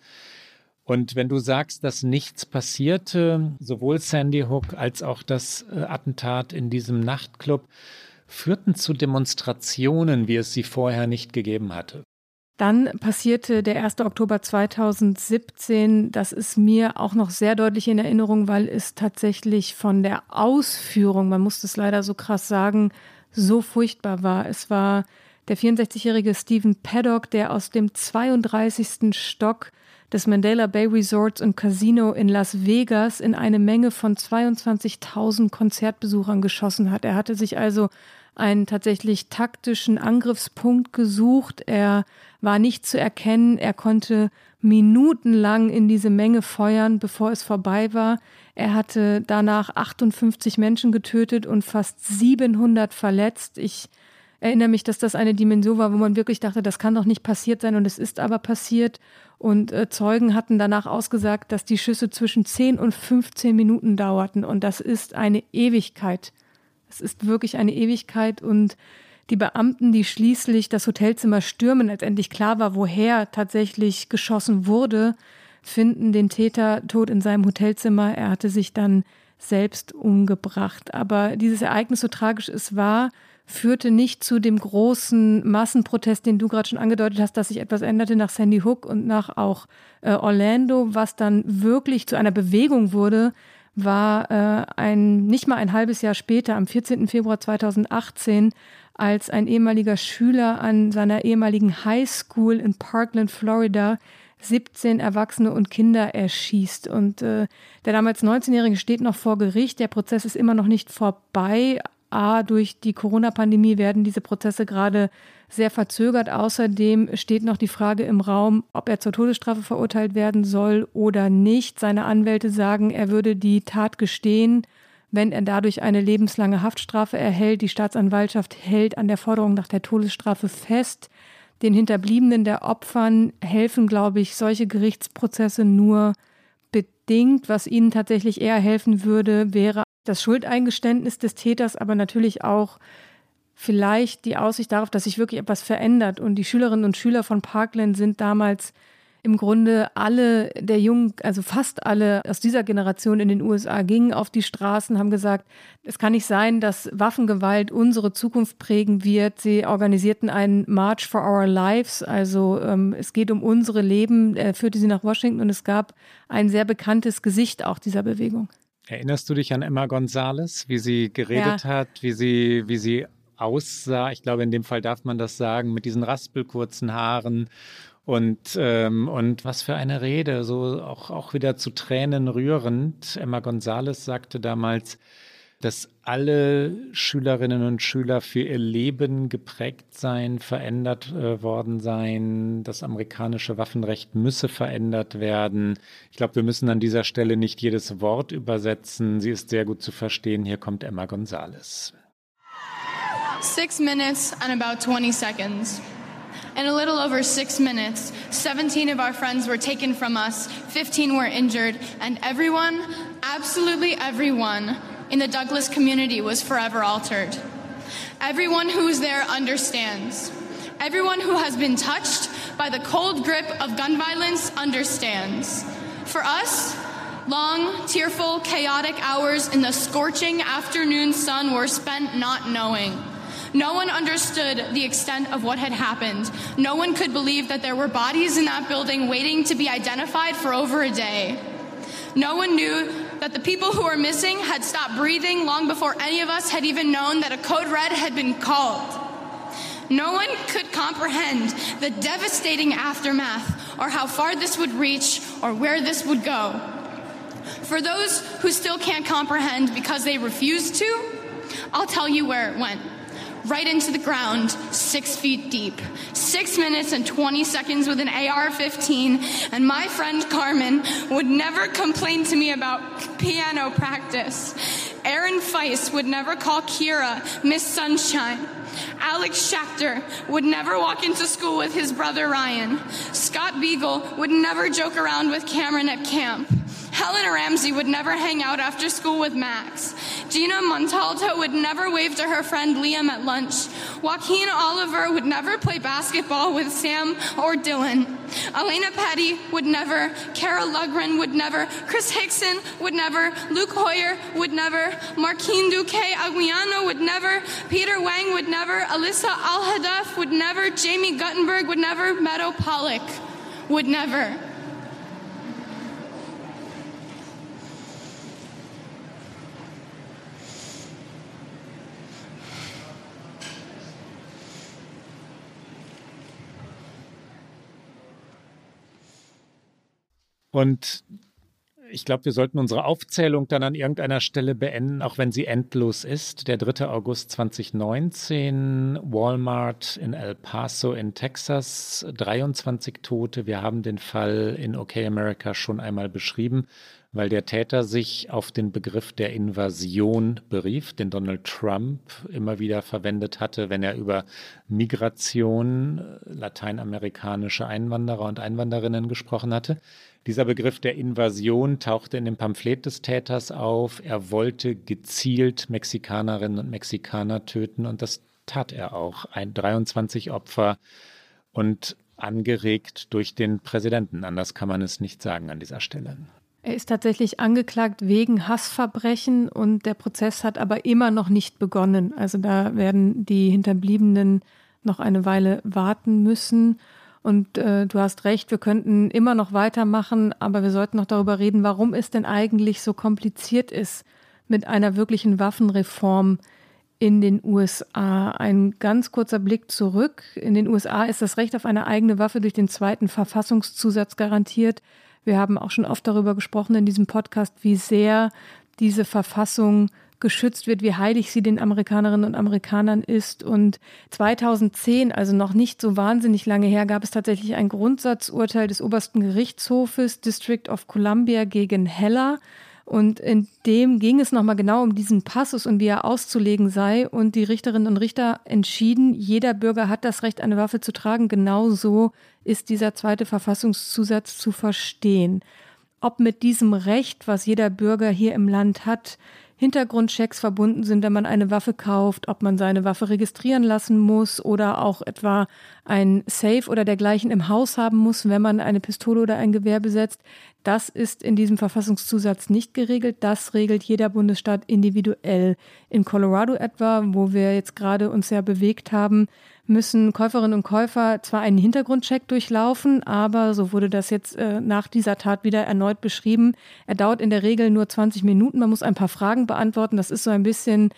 Und wenn du sagst, dass nichts passierte, sowohl Sandy Hook als auch das äh, Attentat in diesem Nachtclub führten zu Demonstrationen, wie es sie vorher nicht gegeben hatte. Dann passierte der 1. Oktober 2017. Das ist mir auch noch sehr deutlich in Erinnerung, weil es tatsächlich von der Ausführung, man muss es leider so krass sagen, so furchtbar war. Es war der 64-jährige Stephen Paddock, der aus dem 32. Stock des Mandela Bay Resorts und Casino in Las Vegas in eine Menge von 22.000 Konzertbesuchern geschossen hat. Er hatte sich also einen tatsächlich taktischen Angriffspunkt gesucht. Er war nicht zu erkennen. Er konnte minutenlang in diese Menge feuern, bevor es vorbei war. Er hatte danach 58 Menschen getötet und fast 700 verletzt. Ich erinnere mich, dass das eine Dimension war, wo man wirklich dachte, das kann doch nicht passiert sein und es ist aber passiert. Und äh, Zeugen hatten danach ausgesagt, dass die Schüsse zwischen 10 und 15 Minuten dauerten und das ist eine Ewigkeit. Es ist wirklich eine Ewigkeit und die Beamten, die schließlich das Hotelzimmer stürmen, als endlich klar war, woher tatsächlich geschossen wurde, finden den Täter tot in seinem Hotelzimmer. Er hatte sich dann selbst umgebracht. Aber dieses Ereignis, so tragisch es war, führte nicht zu dem großen Massenprotest, den du gerade schon angedeutet hast, dass sich etwas änderte nach Sandy Hook und nach auch äh, Orlando, was dann wirklich zu einer Bewegung wurde, war äh, ein nicht mal ein halbes Jahr später, am 14. Februar 2018, als ein ehemaliger Schüler an seiner ehemaligen High School in Parkland, Florida, 17 Erwachsene und Kinder erschießt. Und äh, der damals 19-Jährige steht noch vor Gericht. Der Prozess ist immer noch nicht vorbei. A, durch die Corona-Pandemie werden diese Prozesse gerade sehr verzögert. Außerdem steht noch die Frage im Raum, ob er zur Todesstrafe verurteilt werden soll oder nicht. Seine Anwälte sagen, er würde die Tat gestehen, wenn er dadurch eine lebenslange Haftstrafe erhält. Die Staatsanwaltschaft hält an der Forderung nach der Todesstrafe fest. Den Hinterbliebenen der Opfern helfen, glaube ich, solche Gerichtsprozesse nur bedingt. Was ihnen tatsächlich eher helfen würde, wäre das Schuldeingeständnis des Täters, aber natürlich auch vielleicht die Aussicht darauf, dass sich wirklich etwas verändert. Und die Schülerinnen und Schüler von Parkland sind damals im Grunde alle der Jungen, also fast alle aus dieser Generation in den USA gingen auf die Straßen, haben gesagt, es kann nicht sein, dass Waffengewalt unsere Zukunft prägen wird. Sie organisierten einen March for Our Lives, also ähm, es geht um unsere Leben, er führte sie nach Washington und es gab ein sehr bekanntes Gesicht auch dieser Bewegung. Erinnerst du dich an Emma Gonzalez, wie sie geredet ja. hat, wie sie, wie sie aussah? Ich glaube, in dem Fall darf man das sagen, mit diesen raspelkurzen Hahren und, ähm, und was für eine Rede, so auch, auch wieder zu Tränen rührend. Emma Gonzalez sagte damals, dass alle Schülerinnen und Schüler für ihr Leben geprägt seien, verändert äh, worden seien. Das amerikanische Waffenrecht müsse verändert werden. Ich glaube, wir müssen an dieser Stelle nicht jedes Wort übersetzen. Sie ist sehr gut zu verstehen. Hier kommt Emma Gonzalez. Six minutes and about 20 seconds. In a little over six minutes, 17 of our friends were taken from us, 15 were injured, and everyone, absolutely everyone, in the Douglas community was forever altered. Everyone who is there understands. Everyone who has been touched by the cold grip of gun violence understands. For us, long, tearful, chaotic hours in the scorching afternoon sun were spent not knowing. No one understood the extent of what had happened. No one could believe that there were bodies in that building waiting to be identified for over a day. No one knew that the people who were missing had stopped breathing long before any of us had even known that a code red had been called. No one could comprehend the devastating aftermath or how far this would reach or where this would go. For those who still can't comprehend because they refuse to, I'll tell you where it went right into the ground, six feet deep. Six minutes and 20 seconds with an AR 15, and my friend Carmen would never complain to me about piano practice. Aaron Feist would never call Kira Miss Sunshine. Alex Schachter would never walk into school with his brother Ryan. Scott Beagle would never joke around with Cameron at camp. Helen Ramsey would never hang out after school with Max. Gina Montalto would never wave to her friend Liam at lunch. Joaquin Oliver would never play basketball with Sam or Dylan. Elena Petty would never. Kara Lugren would never. Chris Hickson would never. Luke Hoyer would never. Marquine Duque Aguiano would never. Peter Wang would never. Alyssa Al-Hadaf would never. Jamie Guttenberg would never. Meadow Pollock would never. Und ich glaube, wir sollten unsere Aufzählung dann an irgendeiner Stelle beenden, auch wenn sie endlos ist. Der 3. August 2019, Walmart in El Paso in Texas, 23 Tote. Wir haben den Fall in OK America schon einmal beschrieben, weil der Täter sich auf den Begriff der Invasion berief, den Donald Trump immer wieder verwendet hatte, wenn er über Migration lateinamerikanische Einwanderer und Einwanderinnen gesprochen hatte. Dieser Begriff der Invasion tauchte in dem Pamphlet des Täters auf. Er wollte gezielt Mexikanerinnen und Mexikaner töten und das tat er auch. Ein 23 Opfer und angeregt durch den Präsidenten. Anders kann man es nicht sagen an dieser Stelle. Er ist tatsächlich angeklagt wegen Hassverbrechen und der Prozess hat aber immer noch nicht begonnen. Also da werden die Hinterbliebenen noch eine Weile warten müssen. Und äh, du hast recht, wir könnten immer noch weitermachen, aber wir sollten noch darüber reden, warum es denn eigentlich so kompliziert ist mit einer wirklichen Waffenreform in den USA. Ein ganz kurzer Blick zurück. In den USA ist das Recht auf eine eigene Waffe durch den zweiten Verfassungszusatz garantiert. Wir haben auch schon oft darüber gesprochen in diesem Podcast, wie sehr diese Verfassung geschützt wird, wie heilig sie den Amerikanerinnen und Amerikanern ist. Und 2010, also noch nicht so wahnsinnig lange her, gab es tatsächlich ein Grundsatzurteil des obersten Gerichtshofes District of Columbia gegen Heller. Und in dem ging es nochmal genau um diesen Passus und wie er auszulegen sei. Und die Richterinnen und Richter entschieden, jeder Bürger hat das Recht, eine Waffe zu tragen. Genauso ist dieser zweite Verfassungszusatz zu verstehen. Ob mit diesem Recht, was jeder Bürger hier im Land hat, Hintergrundchecks verbunden sind, wenn man eine Waffe kauft, ob man seine Waffe registrieren lassen muss oder auch etwa ein Safe oder dergleichen im Haus haben muss, wenn man eine Pistole oder ein Gewehr besetzt. Das ist in diesem Verfassungszusatz nicht geregelt. Das regelt jeder Bundesstaat individuell. In Colorado etwa, wo wir jetzt gerade uns ja bewegt haben, müssen Käuferinnen und Käufer zwar einen Hintergrundcheck durchlaufen, aber so wurde das jetzt äh, nach dieser Tat wieder erneut beschrieben. Er dauert in der Regel nur 20 Minuten. Man muss ein paar Fragen beantworten. Das ist so ein bisschen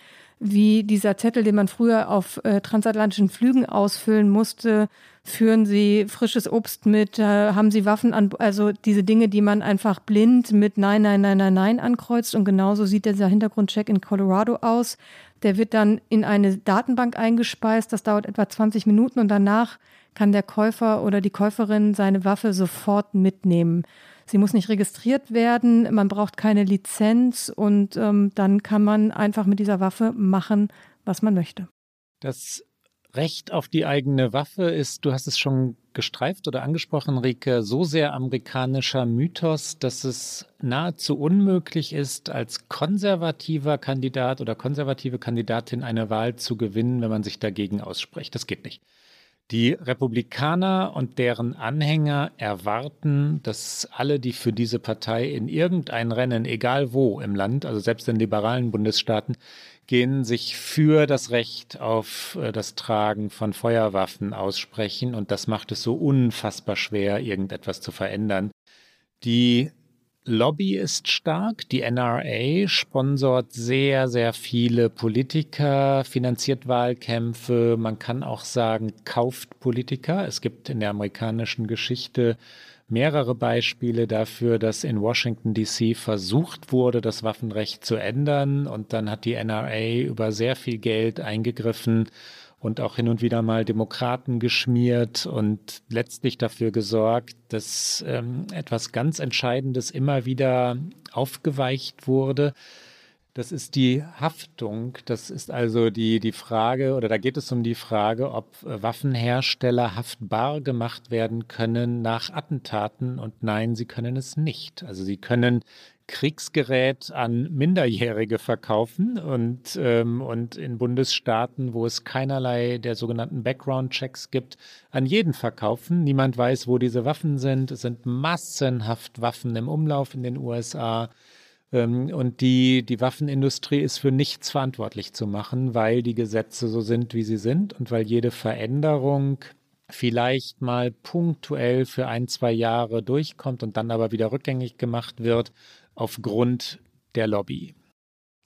wie dieser Zettel, den man früher auf äh, transatlantischen Flügen ausfüllen musste. Führen Sie frisches Obst mit? Äh, haben Sie Waffen an? Also diese Dinge, die man einfach blind mit Nein, Nein, Nein, Nein, Nein ankreuzt. Und genauso sieht dieser Hintergrundcheck in Colorado aus. Der wird dann in eine Datenbank eingespeist. Das dauert etwa 20 Minuten und danach kann der Käufer oder die Käuferin seine Waffe sofort mitnehmen. Sie muss nicht registriert werden, man braucht keine Lizenz und ähm, dann kann man einfach mit dieser Waffe machen, was man möchte. Das Recht auf die eigene Waffe ist, du hast es schon gestreift oder angesprochen, Rike, so sehr amerikanischer Mythos, dass es nahezu unmöglich ist, als konservativer Kandidat oder konservative Kandidatin eine Wahl zu gewinnen, wenn man sich dagegen ausspricht. Das geht nicht. Die Republikaner und deren Anhänger erwarten, dass alle, die für diese Partei in irgendein Rennen, egal wo im Land, also selbst in liberalen Bundesstaaten, gehen, sich für das Recht auf äh, das Tragen von Feuerwaffen aussprechen. Und das macht es so unfassbar schwer, irgendetwas zu verändern. Die Lobby ist stark. Die NRA sponsort sehr, sehr viele Politiker, finanziert Wahlkämpfe. Man kann auch sagen, kauft Politiker. Es gibt in der amerikanischen Geschichte mehrere Beispiele dafür, dass in Washington DC versucht wurde, das Waffenrecht zu ändern und dann hat die NRA über sehr viel Geld eingegriffen und auch hin und wieder mal Demokraten geschmiert und letztlich dafür gesorgt, dass ähm, etwas ganz Entscheidendes immer wieder aufgeweicht wurde. Das ist die Haftung. Das ist also die, die Frage, oder da geht es um die Frage, ob äh, Waffenhersteller haftbar gemacht werden können nach Attentaten. Und nein, sie können es nicht. Also sie können Kriegsgerät an Minderjährige verkaufen und, ähm, und in Bundesstaaten, wo es keinerlei der sogenannten Background-Checks gibt, an jeden verkaufen. Niemand weiß, wo diese Waffen sind. Es sind massenhaft Waffen im Umlauf in den USA. Ähm, und die, die Waffenindustrie ist für nichts verantwortlich zu machen, weil die Gesetze so sind, wie sie sind und weil jede Veränderung vielleicht mal punktuell für ein, zwei Jahre durchkommt und dann aber wieder rückgängig gemacht wird aufgrund der Lobby.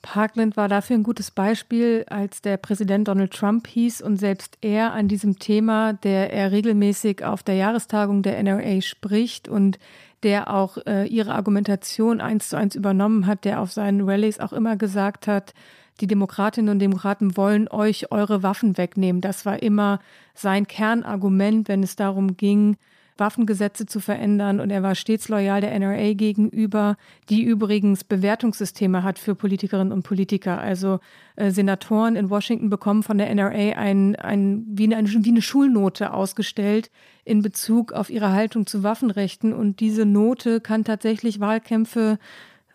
Parkland war dafür ein gutes Beispiel, als der Präsident Donald Trump hieß und selbst er an diesem Thema, der er regelmäßig auf der Jahrestagung der NRA spricht und der auch äh, ihre Argumentation eins zu eins übernommen hat, der auf seinen Rallyes auch immer gesagt hat, die Demokratinnen und Demokraten wollen euch eure Waffen wegnehmen. Das war immer sein Kernargument, wenn es darum ging, Waffengesetze zu verändern und er war stets loyal der NRA gegenüber, die übrigens Bewertungssysteme hat für Politikerinnen und Politiker. Also äh, Senatoren in Washington bekommen von der NRA ein, ein, wie, eine, wie eine Schulnote ausgestellt in Bezug auf ihre Haltung zu Waffenrechten und diese Note kann tatsächlich Wahlkämpfe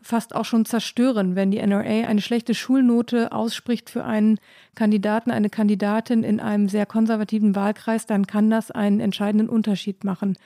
fast auch schon zerstören, wenn die NRA eine schlechte Schulnote ausspricht für einen Kandidaten, eine Kandidatin in einem sehr konservativen Wahlkreis, dann kann das einen entscheidenden Unterschied machen.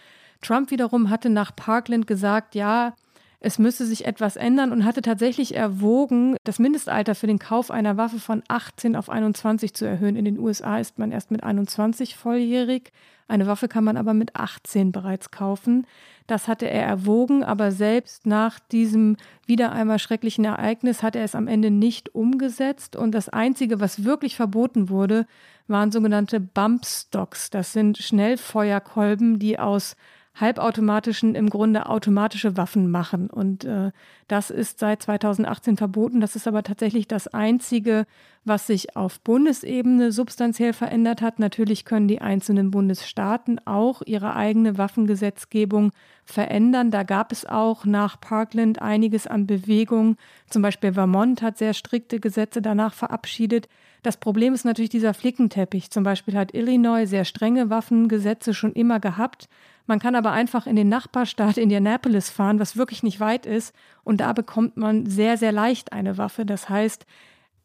Trump wiederum hatte nach Parkland gesagt, ja, es müsse sich etwas ändern und hatte tatsächlich erwogen, das Mindestalter für den Kauf einer Waffe von 18 auf 21 zu erhöhen. In den USA ist man erst mit 21 volljährig. Eine Waffe kann man aber mit 18 bereits kaufen. Das hatte er erwogen, aber selbst nach diesem wieder einmal schrecklichen Ereignis hat er es am Ende nicht umgesetzt. Und das Einzige, was wirklich verboten wurde, waren sogenannte Bumpstocks. Das sind Schnellfeuerkolben, die aus halbautomatischen im Grunde automatische Waffen machen. Und äh, das ist seit 2018 verboten. Das ist aber tatsächlich das Einzige, was sich auf Bundesebene substanziell verändert hat. Natürlich können die einzelnen Bundesstaaten auch ihre eigene Waffengesetzgebung verändern. Da gab es auch nach Parkland einiges an Bewegung. Zum Beispiel Vermont hat sehr strikte Gesetze danach verabschiedet. Das Problem ist natürlich dieser Flickenteppich. Zum Beispiel hat Illinois sehr strenge Waffengesetze schon immer gehabt. Man kann aber einfach in den Nachbarstaat Indianapolis fahren, was wirklich nicht weit ist, und da bekommt man sehr, sehr leicht eine Waffe. Das heißt,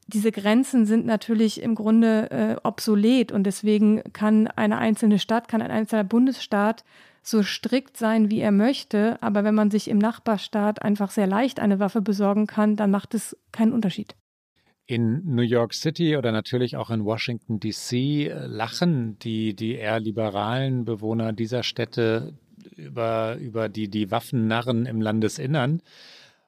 diese Grenzen sind natürlich im Grunde äh, obsolet und deswegen kann eine einzelne Stadt, kann ein einzelner Bundesstaat so strikt sein, wie er möchte, aber wenn man sich im Nachbarstaat einfach sehr leicht eine Waffe besorgen kann, dann macht es keinen Unterschied. In New York City oder natürlich auch in Washington, D.C. Äh, lachen die, die eher liberalen Bewohner dieser Städte über, über die, die Waffennarren im Landesinnern.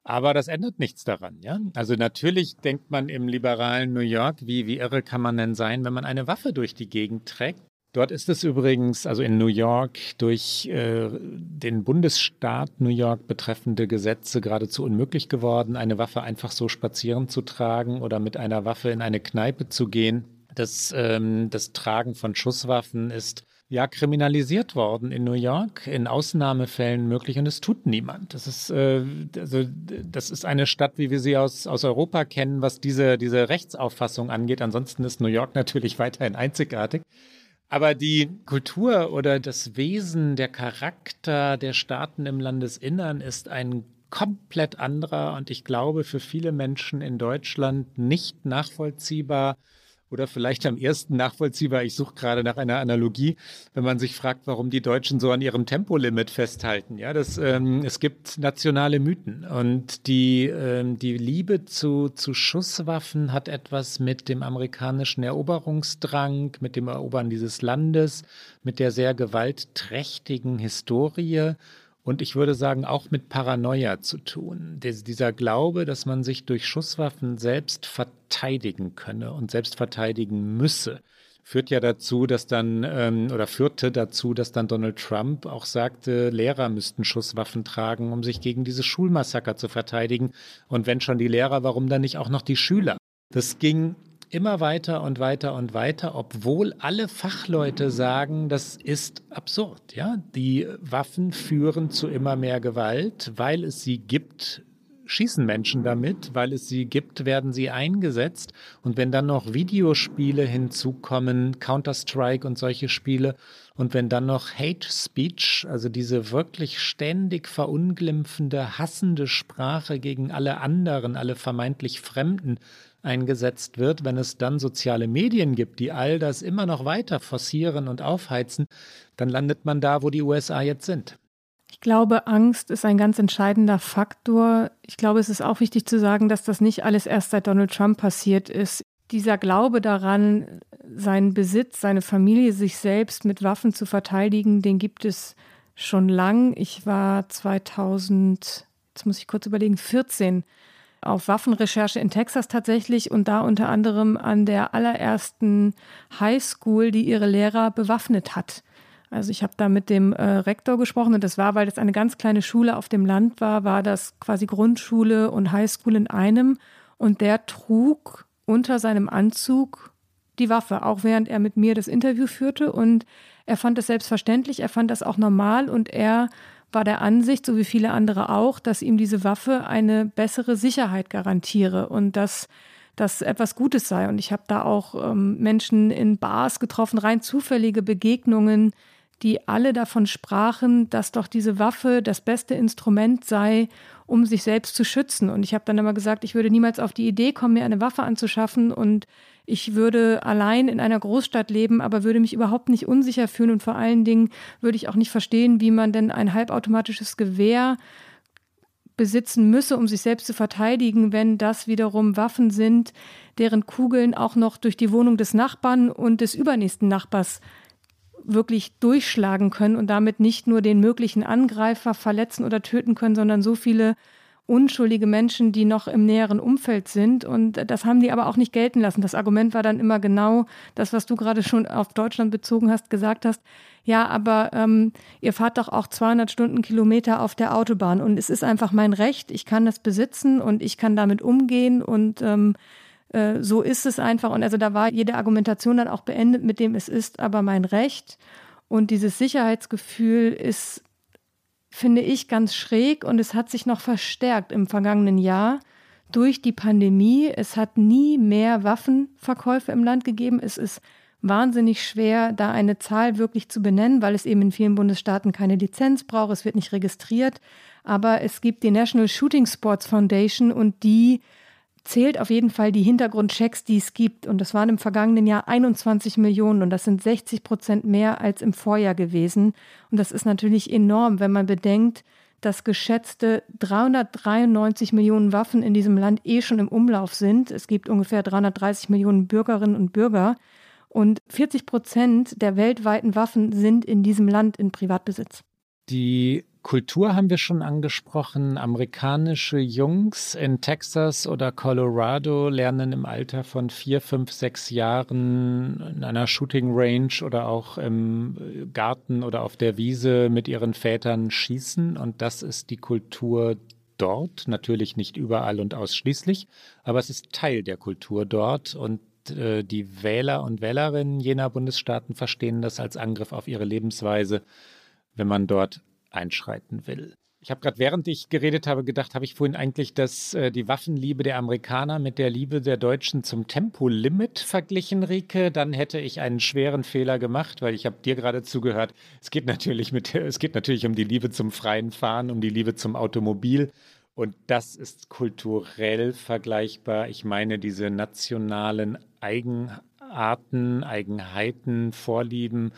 Aber das ändert nichts daran, ja. Also natürlich denkt man im liberalen New York, wie, wie irre kann man denn sein, wenn man eine Waffe durch die Gegend trägt? Dort ist es übrigens, also in New York, durch äh, den Bundesstaat New York betreffende Gesetze geradezu unmöglich geworden, eine Waffe einfach so spazieren zu tragen oder mit einer Waffe in eine Kneipe zu gehen. Das, ähm, das Tragen von Schusswaffen ist ja kriminalisiert worden in New York, in Ausnahmefällen möglich und es tut niemand. Das ist, äh, also, das ist eine Stadt, wie wir sie aus, aus Europa kennen, was diese, diese Rechtsauffassung angeht. Ansonsten ist New York natürlich weiterhin einzigartig. Aber die Kultur oder das Wesen, der Charakter der Staaten im Landesinnern ist ein komplett anderer. Und ich glaube für viele Menschen in Deutschland nicht nachvollziehbar oder vielleicht am ersten nachvollziehbar, ich suche gerade nach einer Analogie, wenn man sich fragt, warum die Deutschen so an ihrem Tempolimit festhalten. Ja, das, ähm, es gibt nationale Mythen und die, ähm, die Liebe zu, zu Schusswaffen hat etwas mit dem amerikanischen Eroberungsdrang, mit dem Erobern dieses Landes, mit der sehr gewaltträchtigen Historie und ich würde sagen auch mit Paranoia zu tun. dieser Glaube, dass man sich durch Schusswaffen selbst verteidigen könne und selbst verteidigen müsse, führt ja dazu, dass dann ähm, oder führte dazu, dass dann Donald Trump auch sagte, Lehrer müssten Schusswaffen tragen, um sich gegen diese Schulmassaker zu verteidigen. Und wenn schon die Lehrer, warum dann nicht auch noch die Schüler? Das ging immer weiter und weiter und weiter, obwohl alle Fachleute sagen, das ist absurd. Ja, die Waffen führen zu immer mehr Gewalt, weil es sie gibt, schießen Menschen damit, weil es sie gibt, werden sie eingesetzt. Und wenn dann noch Videospiele hinzukommen, Counter-Strike und solche Spiele, und wenn dann noch Hate Speech, also diese wirklich ständig verunglimpfende, hassende Sprache gegen alle anderen, alle vermeintlich Fremden eingesetzt wird, wenn es dann soziale Medien gibt, die all das immer noch weiter forcieren und aufheizen, dann landet man da, wo die USA jetzt sind. Ich glaube, Angst ist ein ganz entscheidender Faktor. Ich glaube, es ist auch wichtig zu sagen, dass das nicht alles erst seit Donald Trump passiert ist. Dieser Glaube daran, seinen Besitz, seine Familie, sich selbst mit Waffen zu verteidigen, den gibt es schon lang. Ich war 2000, jetzt muss ich kurz überlegen, 14 auf Waffenrecherche in Texas tatsächlich und da unter anderem an der allerersten Highschool, die ihre Lehrer bewaffnet hat. Also ich habe da mit dem äh, Rektor gesprochen und das war, weil das eine ganz kleine Schule auf dem Land war, war das quasi Grundschule und Highschool in einem und der trug unter seinem Anzug die Waffe, auch während er mit mir das Interview führte und er fand das selbstverständlich, er fand das auch normal und er war der Ansicht, so wie viele andere auch, dass ihm diese Waffe eine bessere Sicherheit garantiere und dass das etwas Gutes sei. Und ich habe da auch ähm, Menschen in Bars getroffen, rein zufällige Begegnungen, die alle davon sprachen, dass doch diese Waffe das beste Instrument sei, um sich selbst zu schützen. Und ich habe dann immer gesagt, ich würde niemals auf die Idee kommen, mir eine Waffe anzuschaffen und ich würde allein in einer Großstadt leben, aber würde mich überhaupt nicht unsicher fühlen und vor allen Dingen würde ich auch nicht verstehen, wie man denn ein halbautomatisches Gewehr besitzen müsse, um sich selbst zu verteidigen, wenn das wiederum Waffen sind, deren Kugeln auch noch durch die Wohnung des Nachbarn und des übernächsten Nachbars wirklich durchschlagen können und damit nicht nur den möglichen Angreifer verletzen oder töten können, sondern so viele unschuldige Menschen, die noch im näheren Umfeld sind. Und das haben die aber auch nicht gelten lassen. Das Argument war dann immer genau das, was du gerade schon auf Deutschland bezogen hast, gesagt hast. Ja, aber ähm, ihr fahrt doch auch 200 Stundenkilometer auf der Autobahn und es ist einfach mein Recht. Ich kann das besitzen und ich kann damit umgehen und ähm, äh, so ist es einfach. Und also da war jede Argumentation dann auch beendet mit dem, es ist aber mein Recht. Und dieses Sicherheitsgefühl ist finde ich ganz schräg und es hat sich noch verstärkt im vergangenen Jahr durch die Pandemie. Es hat nie mehr Waffenverkäufe im Land gegeben. Es ist wahnsinnig schwer, da eine Zahl wirklich zu benennen, weil es eben in vielen Bundesstaaten keine Lizenz braucht. Es wird nicht registriert. Aber es gibt die National Shooting Sports Foundation und die zählt auf jeden Fall die Hintergrundchecks, die es gibt. Und das waren im vergangenen Jahr 21 Millionen und das sind 60 Prozent mehr als im Vorjahr gewesen. Und das ist natürlich enorm, wenn man bedenkt, dass geschätzte 393 Millionen Waffen in diesem Land eh schon im Umlauf sind. Es gibt ungefähr 330 Millionen Bürgerinnen und Bürger. Und 40 Prozent der weltweiten Waffen sind in diesem Land in Privatbesitz. Die Kultur haben wir schon angesprochen. Amerikanische Jungs in Texas oder Colorado lernen im Alter von vier, fünf, sechs Jahren in einer Shooting Range oder auch im Garten oder auf der Wiese mit ihren Vätern schießen. Und das ist die Kultur dort. Natürlich nicht überall und ausschließlich, aber es ist Teil der Kultur dort. Und äh, die Wähler und Wählerinnen jener Bundesstaaten verstehen das als Angriff auf ihre Lebensweise, wenn man dort einschreiten will. Ich habe gerade, während ich geredet habe, gedacht, habe ich vorhin eigentlich das, äh, die Waffenliebe der Amerikaner mit der Liebe der Deutschen zum Tempolimit verglichen, Rike. Dann hätte ich einen schweren Fehler gemacht, weil ich habe dir gerade zugehört. Es geht natürlich mit, es geht natürlich um die Liebe zum freien Fahren, um die Liebe zum Automobil. Und das ist kulturell vergleichbar. Ich meine, diese nationalen Eigenarten, Eigenheiten, Vorlieben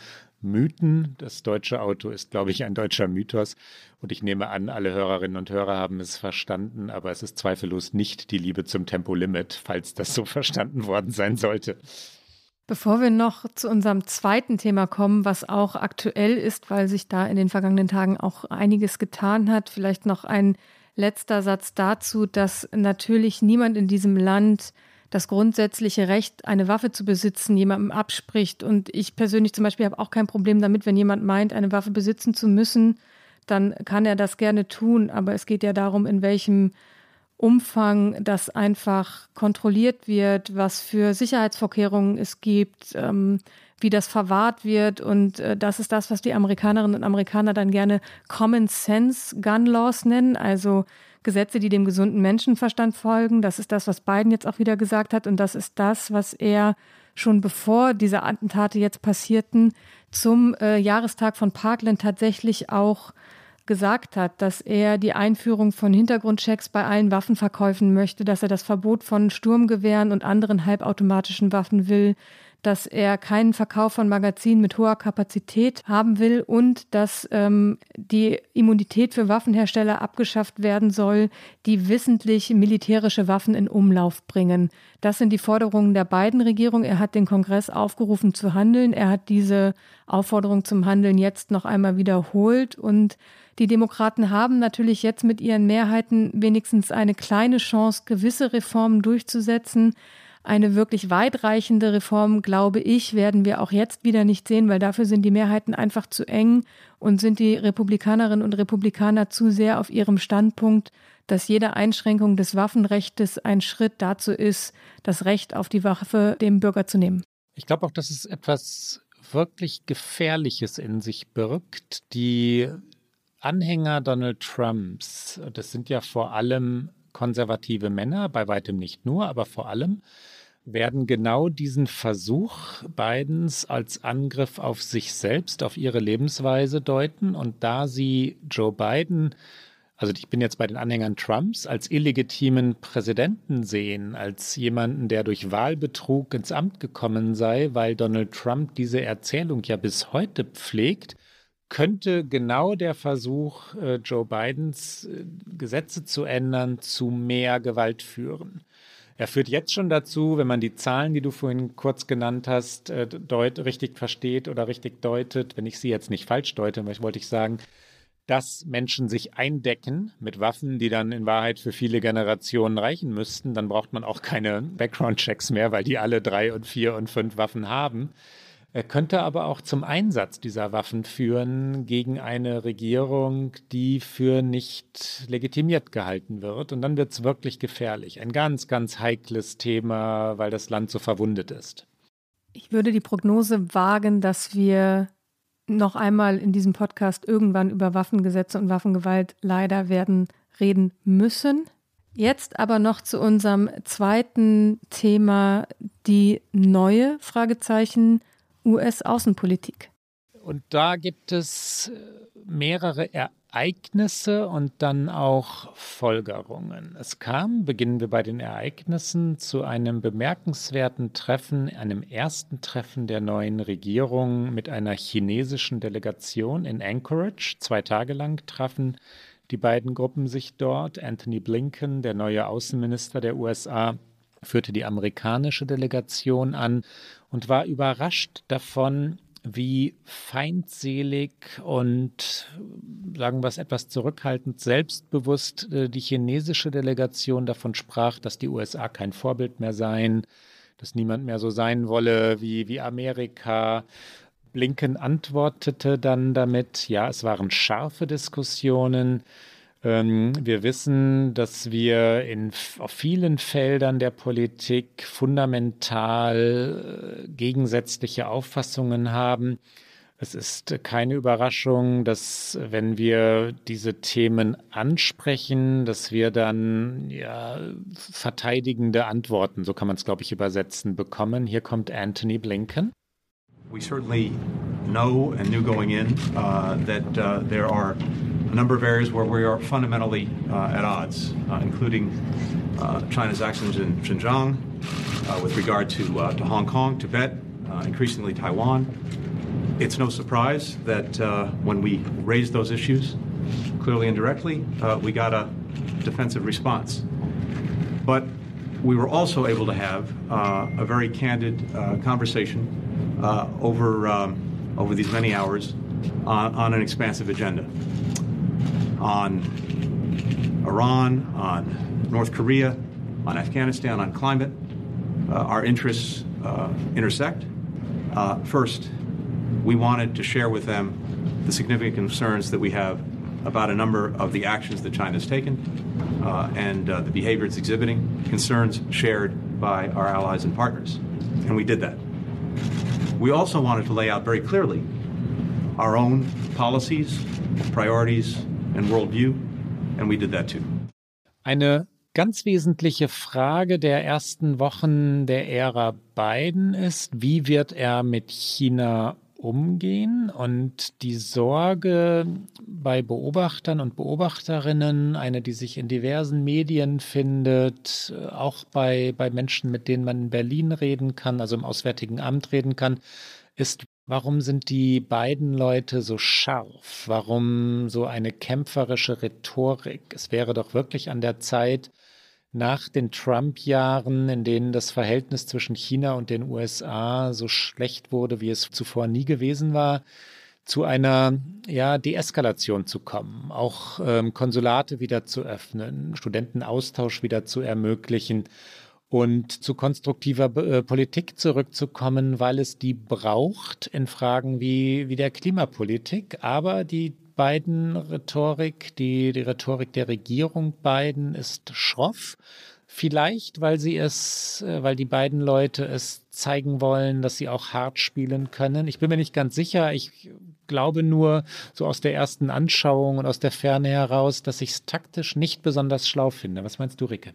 Mythen. Das deutsche Auto ist, glaube ich, ein deutscher Mythos. Und ich nehme an, alle Hörerinnen und Hörer haben es verstanden, aber es ist zweifellos nicht die Liebe zum Tempolimit, falls das so verstanden worden sein sollte. Bevor wir noch zu unserem zweiten Thema kommen, was auch aktuell ist, weil sich da in den vergangenen Tagen auch einiges getan hat, vielleicht noch ein letzter Satz dazu, dass natürlich niemand in diesem Land das grundsätzliche Recht, eine Waffe zu besitzen, jemandem abspricht. Und ich persönlich zum Beispiel habe auch kein Problem damit, wenn jemand meint, eine Waffe besitzen zu müssen, dann kann er das gerne tun. Aber es geht ja darum, in welchem Umfang das einfach kontrolliert wird, was für Sicherheitsvorkehrungen es gibt, ähm, wie das verwahrt wird. Und äh, das ist das, was die Amerikanerinnen und Amerikaner dann gerne Common Sense Gun Laws nennen, also Gesetze, die dem gesunden Menschenverstand folgen. Das ist das, was Biden jetzt auch wieder gesagt hat. Und das ist das, was er schon bevor diese Attentate jetzt passierten, zum äh, Jahrestag von Parkland tatsächlich auch gesagt hat, dass er die Einführung von Hintergrundchecks bei allen Waffenverkäufen möchte, dass er das Verbot von Sturmgewehren und anderen halbautomatischen Waffen will, dass er keinen Verkauf von Magazinen mit hoher Kapazität haben will und dass ähm, die Immunität für Waffenhersteller abgeschafft werden soll, die wissentlich militärische Waffen in Umlauf bringen. Das sind die Forderungen der beiden Regierungen. Er hat den Kongress aufgerufen zu handeln. Er hat diese Aufforderung zum Handeln jetzt noch einmal wiederholt und die Demokraten haben natürlich jetzt mit ihren Mehrheiten wenigstens eine kleine Chance, gewisse Reformen durchzusetzen. Eine wirklich weitreichende Reform, glaube ich, werden wir auch jetzt wieder nicht sehen, weil dafür sind die Mehrheiten einfach zu eng und sind die Republikanerinnen und Republikaner zu sehr auf ihrem Standpunkt, dass jede Einschränkung des Waffenrechts ein Schritt dazu ist, das Recht auf die Waffe dem Bürger zu nehmen. Ich glaube auch, dass es etwas wirklich Gefährliches in sich birgt. Die Anhänger Donald Trumps, das sind ja vor allem konservative Männer, bei weitem nicht nur, aber vor allem, werden genau diesen Versuch Bidens als Angriff auf sich selbst, auf ihre Lebensweise deuten. Und da sie Joe Biden, also ich bin jetzt bei den Anhängern Trumps, als illegitimen Präsidenten sehen, als jemanden, der durch Wahlbetrug ins Amt gekommen sei, weil Donald Trump diese Erzählung ja bis heute pflegt, könnte genau der Versuch, äh, Joe Bidens äh, Gesetze zu ändern, zu mehr Gewalt führen. Er führt jetzt schon dazu, wenn man die Zahlen, die du vorhin kurz genannt hast, äh, deut richtig versteht oder richtig deutet, wenn ich sie jetzt nicht falsch deute, wollte ich sagen, dass Menschen sich eindecken mit Waffen, die dann in Wahrheit für viele Generationen reichen müssten, dann braucht man auch keine Background-Checks mehr, weil die alle drei und vier und fünf Waffen haben. Er könnte aber auch zum Einsatz dieser Waffen führen gegen eine Regierung, die für nicht legitimiert gehalten wird. Und dann wird es wirklich gefährlich. Ein ganz, ganz heikles Thema, weil das Land so verwundet ist. Ich würde die Prognose wagen, dass wir noch einmal in diesem Podcast irgendwann über Waffengesetze und Waffengewalt leider werden reden müssen. Jetzt aber noch zu unserem zweiten Thema, die neue Fragezeichen US-Außenpolitik. Und da gibt es äh, mehrere Ereignisse und dann auch Folgerungen. Es kam, beginnen wir bei den Ereignissen, zu einem bemerkenswerten Treffen, einem ersten Treffen der neuen Regierung mit einer chinesischen Delegation in Anchorage. Zwei Tage lang trafen die beiden Gruppen sich dort. Anthony Blinken, der neue Außenminister der USA, führte die amerikanische Delegation an und war überrascht davon, wie feindselig und sagen wir es etwas zurückhaltend selbstbewusst äh, die chinesische Delegation davon sprach, dass die USA kein Vorbild mehr seien, dass niemand mehr so sein wolle wie, wie Amerika. Blinken antwortete dann damit, ja, es waren scharfe Diskussionen. Ähm, wir wissen, dass wir in, auf vielen Feldern der Politik fundamental äh, gegensätzliche Auffassungen haben. Es ist keine Überraschung, dass wenn wir diese Themen ansprechen, dass wir dann ja, verteidigende Antworten, so kann man es, glaube ich, übersetzen, bekommen. Hier kommt Anthony Blinken. We certainly know and knew going in uh, that uh, there are a number of areas where we are fundamentally uh, at odds, uh, including uh, China's actions in Xinjiang uh, with regard to, to Hong Kong, Tibet, increasingly Taiwan. It's no surprise that when we raised those issues, clearly and directly, we got a defensive response. But we were also able to have a very candid conversation over, um, over these many hours on, on an expansive agenda on Iran, on North Korea, on Afghanistan, on climate. Uh, our interests uh, intersect. Uh, first, we wanted to share with them the significant concerns that we have about a number of the actions that China has taken uh, and uh, the behavior it's exhibiting, concerns shared by our allies and partners. And we did that. We also wanted to lay out very clearly our own policies, priorities, and worldview, and we did that too. Eine ganz wesentliche Frage der ersten Wochen der Ära Biden ist, wie wird er mit China umgehen und die Sorge bei Beobachtern und Beobachterinnen, eine, die sich in diversen Medien findet, auch bei, bei Menschen, mit denen man in Berlin reden kann, also im Auswärtigen Amt reden kann, ist, warum sind die beiden Leute so scharf? Warum so eine kämpferische Rhetorik? Es wäre doch wirklich an der Zeit, nach den Trump-Jahren, in denen das Verhältnis zwischen China und den USA so schlecht wurde, wie es zuvor nie gewesen war, zu einer ja, Deeskalation zu kommen, auch ähm, Konsulate wieder zu öffnen, Studentenaustausch wieder zu ermöglichen und zu konstruktiver äh, Politik zurückzukommen, weil es die braucht in Fragen wie, wie der Klimapolitik, aber die beiden Rhetorik, die, die Rhetorik der Regierung Biden ist schroff. Vielleicht, weil sie es, äh, weil die beiden Leute es zeigen wollen, dass sie auch hart spielen können. Ich bin mir nicht ganz sicher. Ich glaube nur so aus der ersten Anschauung und aus der Ferne heraus, dass ich es taktisch nicht besonders schlau finde. Was meinst du, Ricke?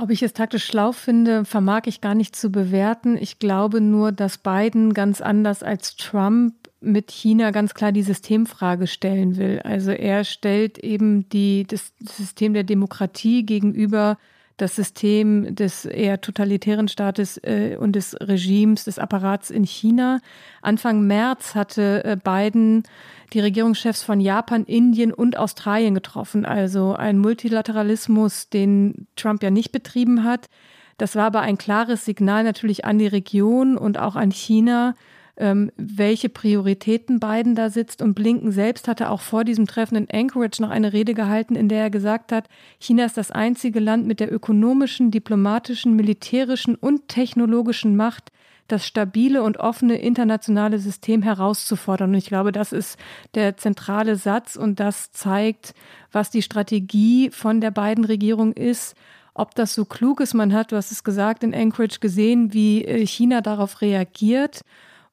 Ob ich es taktisch schlau finde, vermag ich gar nicht zu bewerten. Ich glaube nur, dass Biden ganz anders als Trump mit China ganz klar die Systemfrage stellen will. Also er stellt eben die, das System der Demokratie gegenüber das System des eher totalitären Staates äh, und des Regimes, des Apparats in China. Anfang März hatte äh, Biden die Regierungschefs von Japan, Indien und Australien getroffen. Also ein Multilateralismus, den Trump ja nicht betrieben hat. Das war aber ein klares Signal natürlich an die Region und auch an China, ähm, welche Prioritäten Biden da sitzt. Und Blinken selbst hatte auch vor diesem Treffen in Anchorage noch eine Rede gehalten, in der er gesagt hat, China ist das einzige Land mit der ökonomischen, diplomatischen, militärischen und technologischen Macht, das stabile und offene internationale System herauszufordern. Und ich glaube, das ist der zentrale Satz und das zeigt, was die Strategie von der beiden Regierung ist. Ob das so klug ist, man hat, du hast es gesagt, in Anchorage gesehen, wie äh, China darauf reagiert.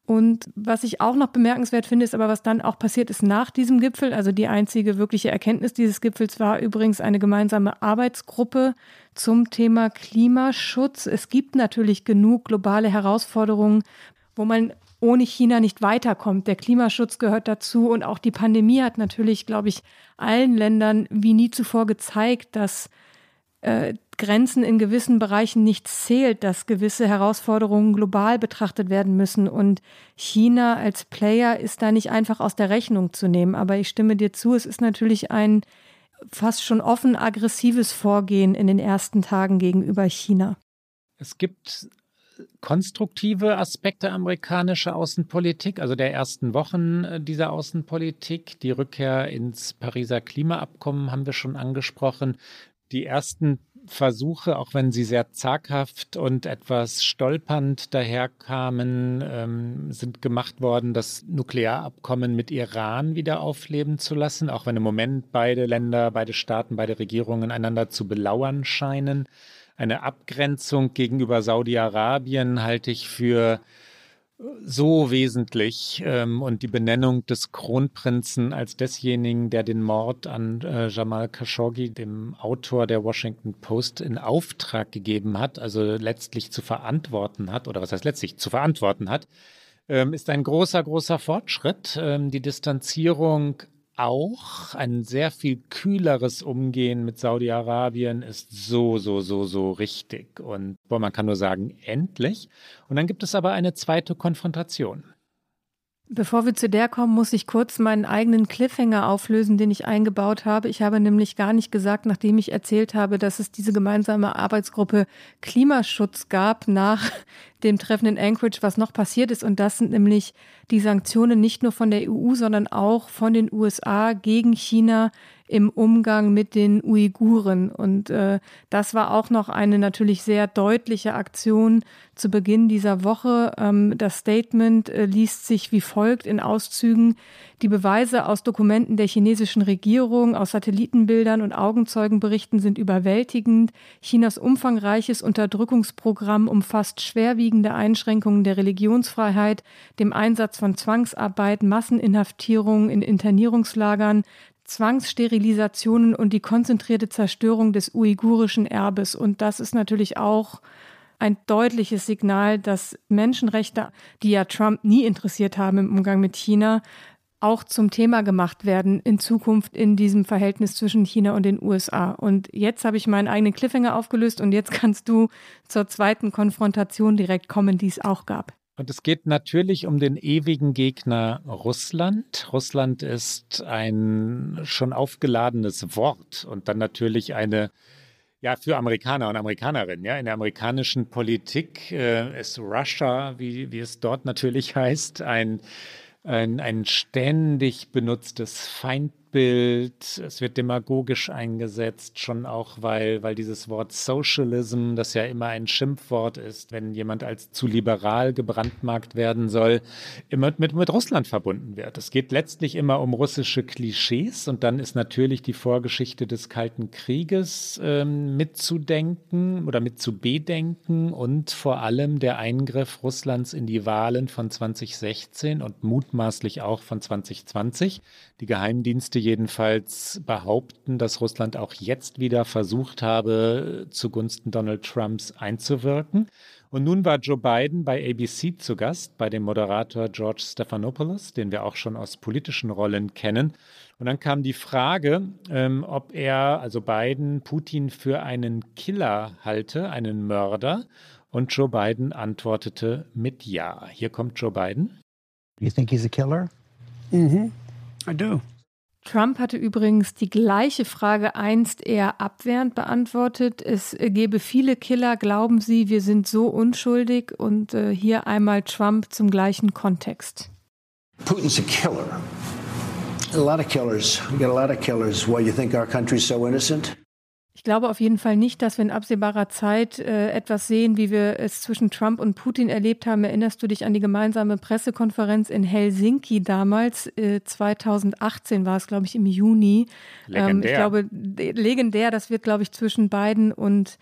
Und was ich auch noch bemerkenswert finde, ist aber, was dann auch passiert ist nach diesem Gipfel. Also die einzige wirkliche Erkenntnis dieses Gipfels war übrigens eine gemeinsame Arbeitsgruppe zum Thema Klimaschutz. Es gibt natürlich genug globale Herausforderungen, wo man ohne China nicht weiterkommt. Der Klimaschutz gehört dazu und auch die Pandemie hat natürlich, glaube ich, allen Ländern wie nie zuvor gezeigt, dass äh, Grenzen in gewissen Bereichen nicht zählt, dass gewisse Herausforderungen global betrachtet werden müssen. Und China als Player ist da nicht einfach aus der Rechnung zu nehmen. Aber ich stimme dir zu, es ist natürlich ein fast schon offen aggressives Vorgehen in den ersten Tagen gegenüber China. Es gibt konstruktive Aspekte amerikanischer Außenpolitik, also der ersten Wochen äh, dieser Außenpolitik. Die Rückkehr ins Pariser Klimaabkommen haben wir schon angesprochen. Die ersten Versuche, auch wenn sie sehr zaghaft und etwas stolpernd daherkamen, ähm, sind gemacht worden, das Nuklearabkommen mit Iran wieder aufleben zu lassen, auch wenn im Moment beide Länder, beide Staaten, beide Regierungen einander zu belauern scheinen. Eine Abgrenzung gegenüber Saudi-Arabien halte ich für so wesentlich ähm, und die Benennung des Kronprinzen als desjenigen, der den Mord an äh, Jamal Khashoggi, dem Autor der Washington Post, in Auftrag gegeben hat, also letztlich zu verantworten hat, oder was heißt letztlich zu verantworten hat, ähm, ist ein großer, großer Fortschritt. Ähm, die Distanzierung auch ein sehr viel kühleres Umgehen mit Saudi-Arabien ist so, so, so, so richtig. Und boah, man kann nur sagen, endlich. Und dann gibt es aber eine zweite Konfrontation. Bevor wir zu der kommen, muss ich kurz meinen eigenen Cliffhanger auflösen, den ich eingebaut habe. Ich habe nämlich gar nicht gesagt, nachdem ich erzählt habe, dass es diese gemeinsame Arbeitsgruppe Klimaschutz gab nach dem Treffen in Anchorage, was noch passiert ist. Und das sind nämlich die Sanktionen nicht nur von der EU, sondern auch von den USA gegen China im Umgang mit den Uiguren. Und äh, das war auch noch eine natürlich sehr deutliche Aktion zu Beginn dieser Woche. Ähm, das Statement äh, liest sich wie folgt in Auszügen. Die Beweise aus Dokumenten der chinesischen Regierung, aus Satellitenbildern und Augenzeugenberichten sind überwältigend. Chinas umfangreiches Unterdrückungsprogramm umfasst schwerwiegende Einschränkungen der Religionsfreiheit, dem Einsatz von Zwangsarbeit, Masseninhaftierungen in Internierungslagern, Zwangssterilisationen und die konzentrierte Zerstörung des uigurischen Erbes. Und das ist natürlich auch ein deutliches Signal, dass Menschenrechte, die ja Trump nie interessiert haben im Umgang mit China, auch zum Thema gemacht werden in Zukunft in diesem Verhältnis zwischen China und den USA. Und jetzt habe ich meinen eigenen Cliffhanger aufgelöst und jetzt kannst du zur zweiten Konfrontation direkt kommen, die es auch gab. Und es geht natürlich um den ewigen Gegner Russland. Russland ist ein schon aufgeladenes Wort und dann natürlich eine, ja, für Amerikaner und Amerikanerinnen. Ja, in der amerikanischen Politik äh, ist Russia, wie, wie es dort natürlich heißt, ein, ein, ein ständig benutztes Feindbild Bild, es wird demagogisch eingesetzt, schon auch, weil, weil dieses Wort Socialism, das ja immer ein Schimpfwort ist, wenn jemand als zu liberal gebrandmarkt werden soll, immer mit, mit Russland verbunden wird. Es geht letztlich immer um russische Klischees und dann ist natürlich die Vorgeschichte des Kalten Krieges ähm, mitzudenken oder mitzubedenken und vor allem der Eingriff Russlands in die Wahlen von 2016 und mutmaßlich auch von 2020. Die Geheimdienste jedenfalls behaupten, dass Russland auch jetzt wieder versucht habe, zugunsten Donald Trumps einzuwirken. Und nun war Joe Biden bei ABC zu Gast, bei dem Moderator George Stephanopoulos, den wir auch schon aus politischen Rollen kennen. Und dann kam die Frage, ähm, ob er, also Biden, Putin für einen Killer halte, einen Mörder. Und Joe Biden antwortete mit Ja. Hier kommt Joe Biden. Do you think he's a killer? Mm-hmm. I do. Trump hatte übrigens die gleiche Frage einst eher abwehrend beantwortet. Es gebe viele Killer, glauben Sie, wir sind so unschuldig? Und äh, hier einmal Trump zum gleichen Kontext. Putin's a killer. A lot of killers. We got a lot of killers. Why you think our country's so innocent? Ich glaube auf jeden Fall nicht, dass wir in absehbarer Zeit äh, etwas sehen, wie wir es zwischen Trump und Putin erlebt haben. Erinnerst du dich an die gemeinsame Pressekonferenz in Helsinki damals? Äh, 2018 war es, glaube ich, im Juni. Legendär. Ähm, ich glaube, legendär. Das wird, glaube ich, zwischen Biden und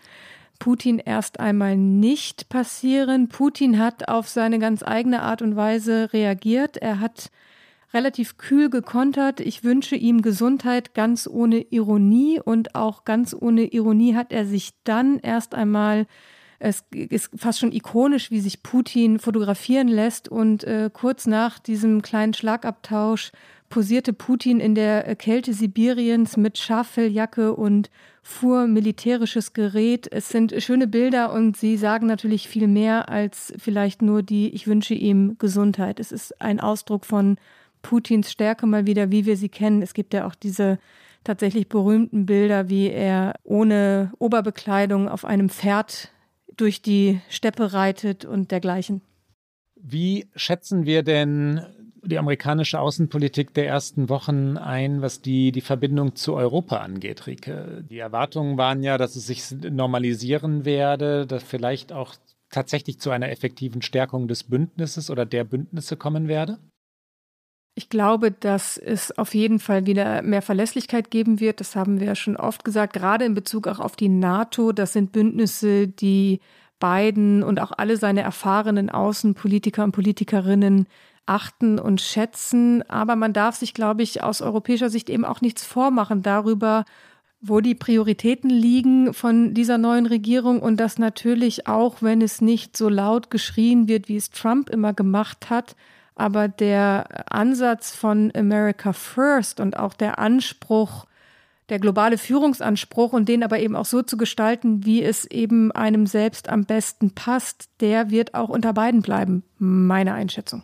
Putin erst einmal nicht passieren. Putin hat auf seine ganz eigene Art und Weise reagiert. Er hat relativ kühl gekontert. Ich wünsche ihm Gesundheit ganz ohne Ironie und auch ganz ohne Ironie hat er sich dann erst einmal es ist fast schon ikonisch, wie sich Putin fotografieren lässt und äh, kurz nach diesem kleinen Schlagabtausch posierte Putin in der Kälte Sibiriens mit Schaffelljacke und fuhr militärisches Gerät. Es sind schöne Bilder und sie sagen natürlich viel mehr als vielleicht nur die Ich wünsche ihm Gesundheit. Es ist ein Ausdruck von Putins Stärke mal wieder, wie wir sie kennen. Es gibt ja auch diese tatsächlich berühmten Bilder, wie er ohne Oberbekleidung auf einem Pferd durch die Steppe reitet und dergleichen. Wie schätzen wir denn die amerikanische Außenpolitik der ersten Wochen ein, was die, die Verbindung zu Europa angeht, Rike? Die Erwartungen waren ja, dass es sich normalisieren werde, dass vielleicht auch tatsächlich zu einer effektiven Stärkung des Bündnisses oder der Bündnisse kommen werde? Ich glaube, dass es auf jeden Fall wieder mehr Verlässlichkeit geben wird. Das haben wir ja schon oft gesagt, gerade in Bezug auch auf die NATO. Das sind Bündnisse, die Biden und auch alle seine erfahrenen Außenpolitiker und Politikerinnen achten und schätzen. Aber man darf sich, glaube ich, aus europäischer Sicht eben auch nichts vormachen darüber, wo die Prioritäten liegen von dieser neuen Regierung und dass natürlich auch, wenn es nicht so laut geschrien wird, wie es Trump immer gemacht hat, aber der Ansatz von America First und auch der Anspruch, der globale Führungsanspruch und den aber eben auch so zu gestalten, wie es eben einem selbst am besten passt, der wird auch unter beiden bleiben, meine Einschätzung.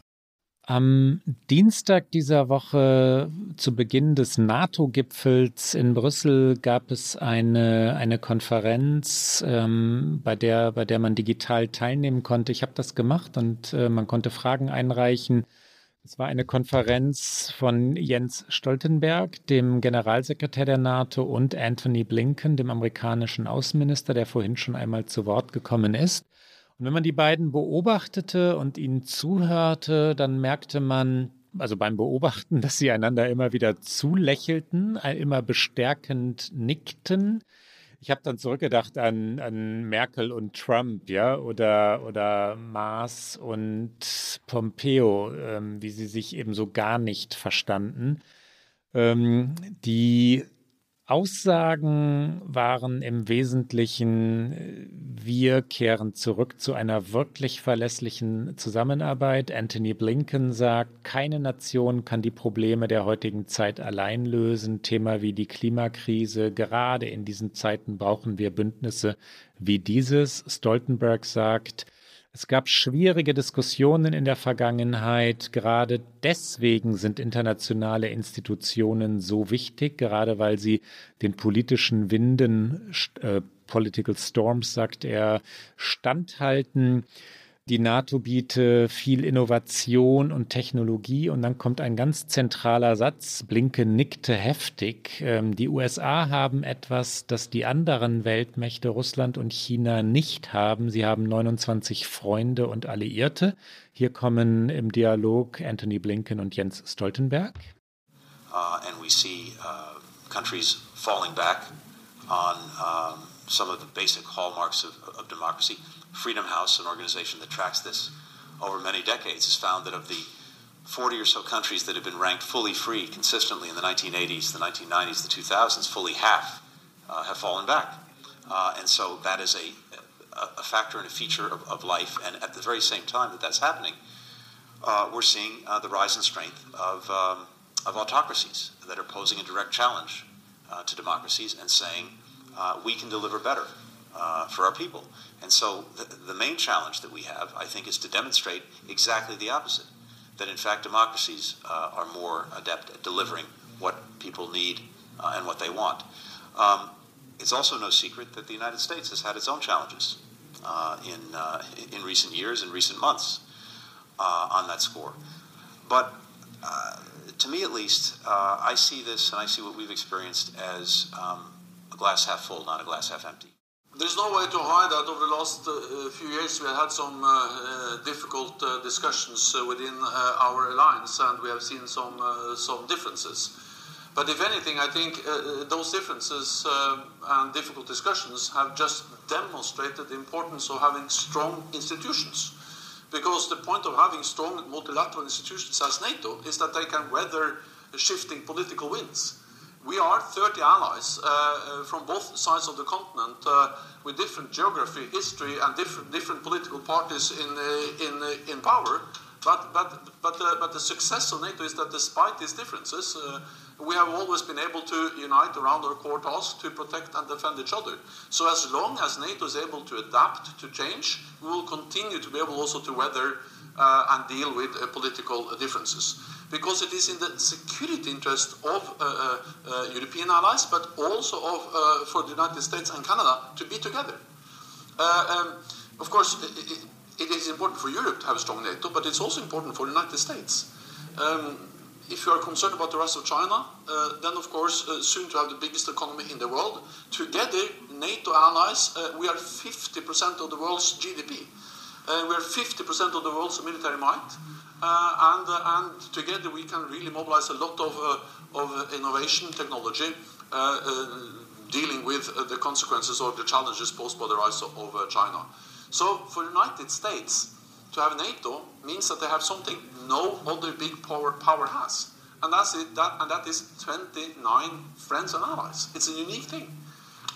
Am Dienstag dieser Woche zu Beginn des NATO-Gipfels in Brüssel gab es eine, eine Konferenz, ähm, bei, der, bei der man digital teilnehmen konnte. Ich habe das gemacht und äh, man konnte Fragen einreichen. Es war eine Konferenz von Jens Stoltenberg, dem Generalsekretär der NATO, und Anthony Blinken, dem amerikanischen Außenminister, der vorhin schon einmal zu Wort gekommen ist. Und wenn man die beiden beobachtete und ihnen zuhörte, dann merkte man, also beim Beobachten, dass sie einander immer wieder zulächelten, immer bestärkend nickten. Ich habe dann zurückgedacht an, an Merkel und Trump, ja, oder, oder Maas und Pompeo, ähm, wie sie sich eben so gar nicht verstanden. Ähm, die Aussagen waren im Wesentlichen, äh, wir kehren zurück zu einer wirklich verlässlichen Zusammenarbeit. Anthony Blinken sagt, keine Nation kann die Probleme der heutigen Zeit allein lösen. Thema wie die Klimakrise. Gerade in diesen Zeiten brauchen wir Bündnisse wie dieses. Stoltenberg sagt, es gab schwierige Diskussionen in der Vergangenheit. Gerade deswegen sind internationale Institutionen so wichtig, gerade weil sie den politischen Winden, äh, Political Storms, sagt er, standhalten die NATO biete viel Innovation und Technologie. Und dann kommt ein ganz zentraler Satz. Blinke nickte heftig. Ähm, die USA haben etwas, das die anderen Weltmächte Russland und China nicht haben. Sie haben 29 Freunde und Alliierte. Hier kommen im Dialog Anthony Blinken und Jens Stoltenberg. Uh, and we see uh, countries falling back on um, some of the basic hallmarks of, of democracy. Freedom House, an organization that tracks this over many decades, has found that of the 40 or so countries that have been ranked fully free consistently in the 1980s, the 1990s, the 2000s, fully half uh, have fallen back. Uh, and so that is a, a, factor and a feature of, of, life. And at the very same time that that's happening, uh, we're seeing uh, the rise in strength of, um, of autocracies that are posing a direct challenge uh, to democracies and saying, uh, we can deliver better uh, for our people. And so the, the main challenge that we have, I think, is to demonstrate exactly the opposite that in fact democracies uh, are more adept at delivering what people need uh, and what they want. Um, it's also no secret that the United States has had its own challenges uh, in, uh, in recent years and recent months uh, on that score. But uh, to me, at least, I see this and I see what we've experienced as um, glass half full, not a glass half empty. There's no way to hide that over the last uh, few years we had some uh, uh difficult uh, discussions uh, within uh, our alliance and we have seen some, some differences. But if anything, I think those differences and difficult discussions have just demonstrated the importance of having strong institutions. Because the point of having strong multilateral institutions as NATO is that they can weather shifting political winds. We are 30 allies uh, uh, from both sides of the continent uh, with different geography, history, and different, different political parties in, uh, in, uh, in power. But, but, but, uh, but the success of NATO is that despite these differences, we have always been able to unite around our core task to protect and defend each other. So as long as NATO is able to adapt to change, we will continue to be able also to weather and deal with political differences because it is in the security interest of uh, uh, uh, European allies, but also of, uh, for the United States and Canada to be together. Uh, um, of course, it, it is important for Europe to have a strong NATO, but it's also important for the United States. Um, if you are concerned about the rise of China, uh, then of course, soon to have the biggest economy in the world, together, NATO allies, we are 50% of the world's GDP. And we are 50% of the world's military might. Uh, and, uh, and together we can really mobilize a lot of, uh, of innovation technology dealing with the consequences or the challenges posed by the rise of, of China. So for the United States, to have NATO means that they have something no other big power, power has. And that's it, that, and that is 29 friends and allies. It's a unique thing.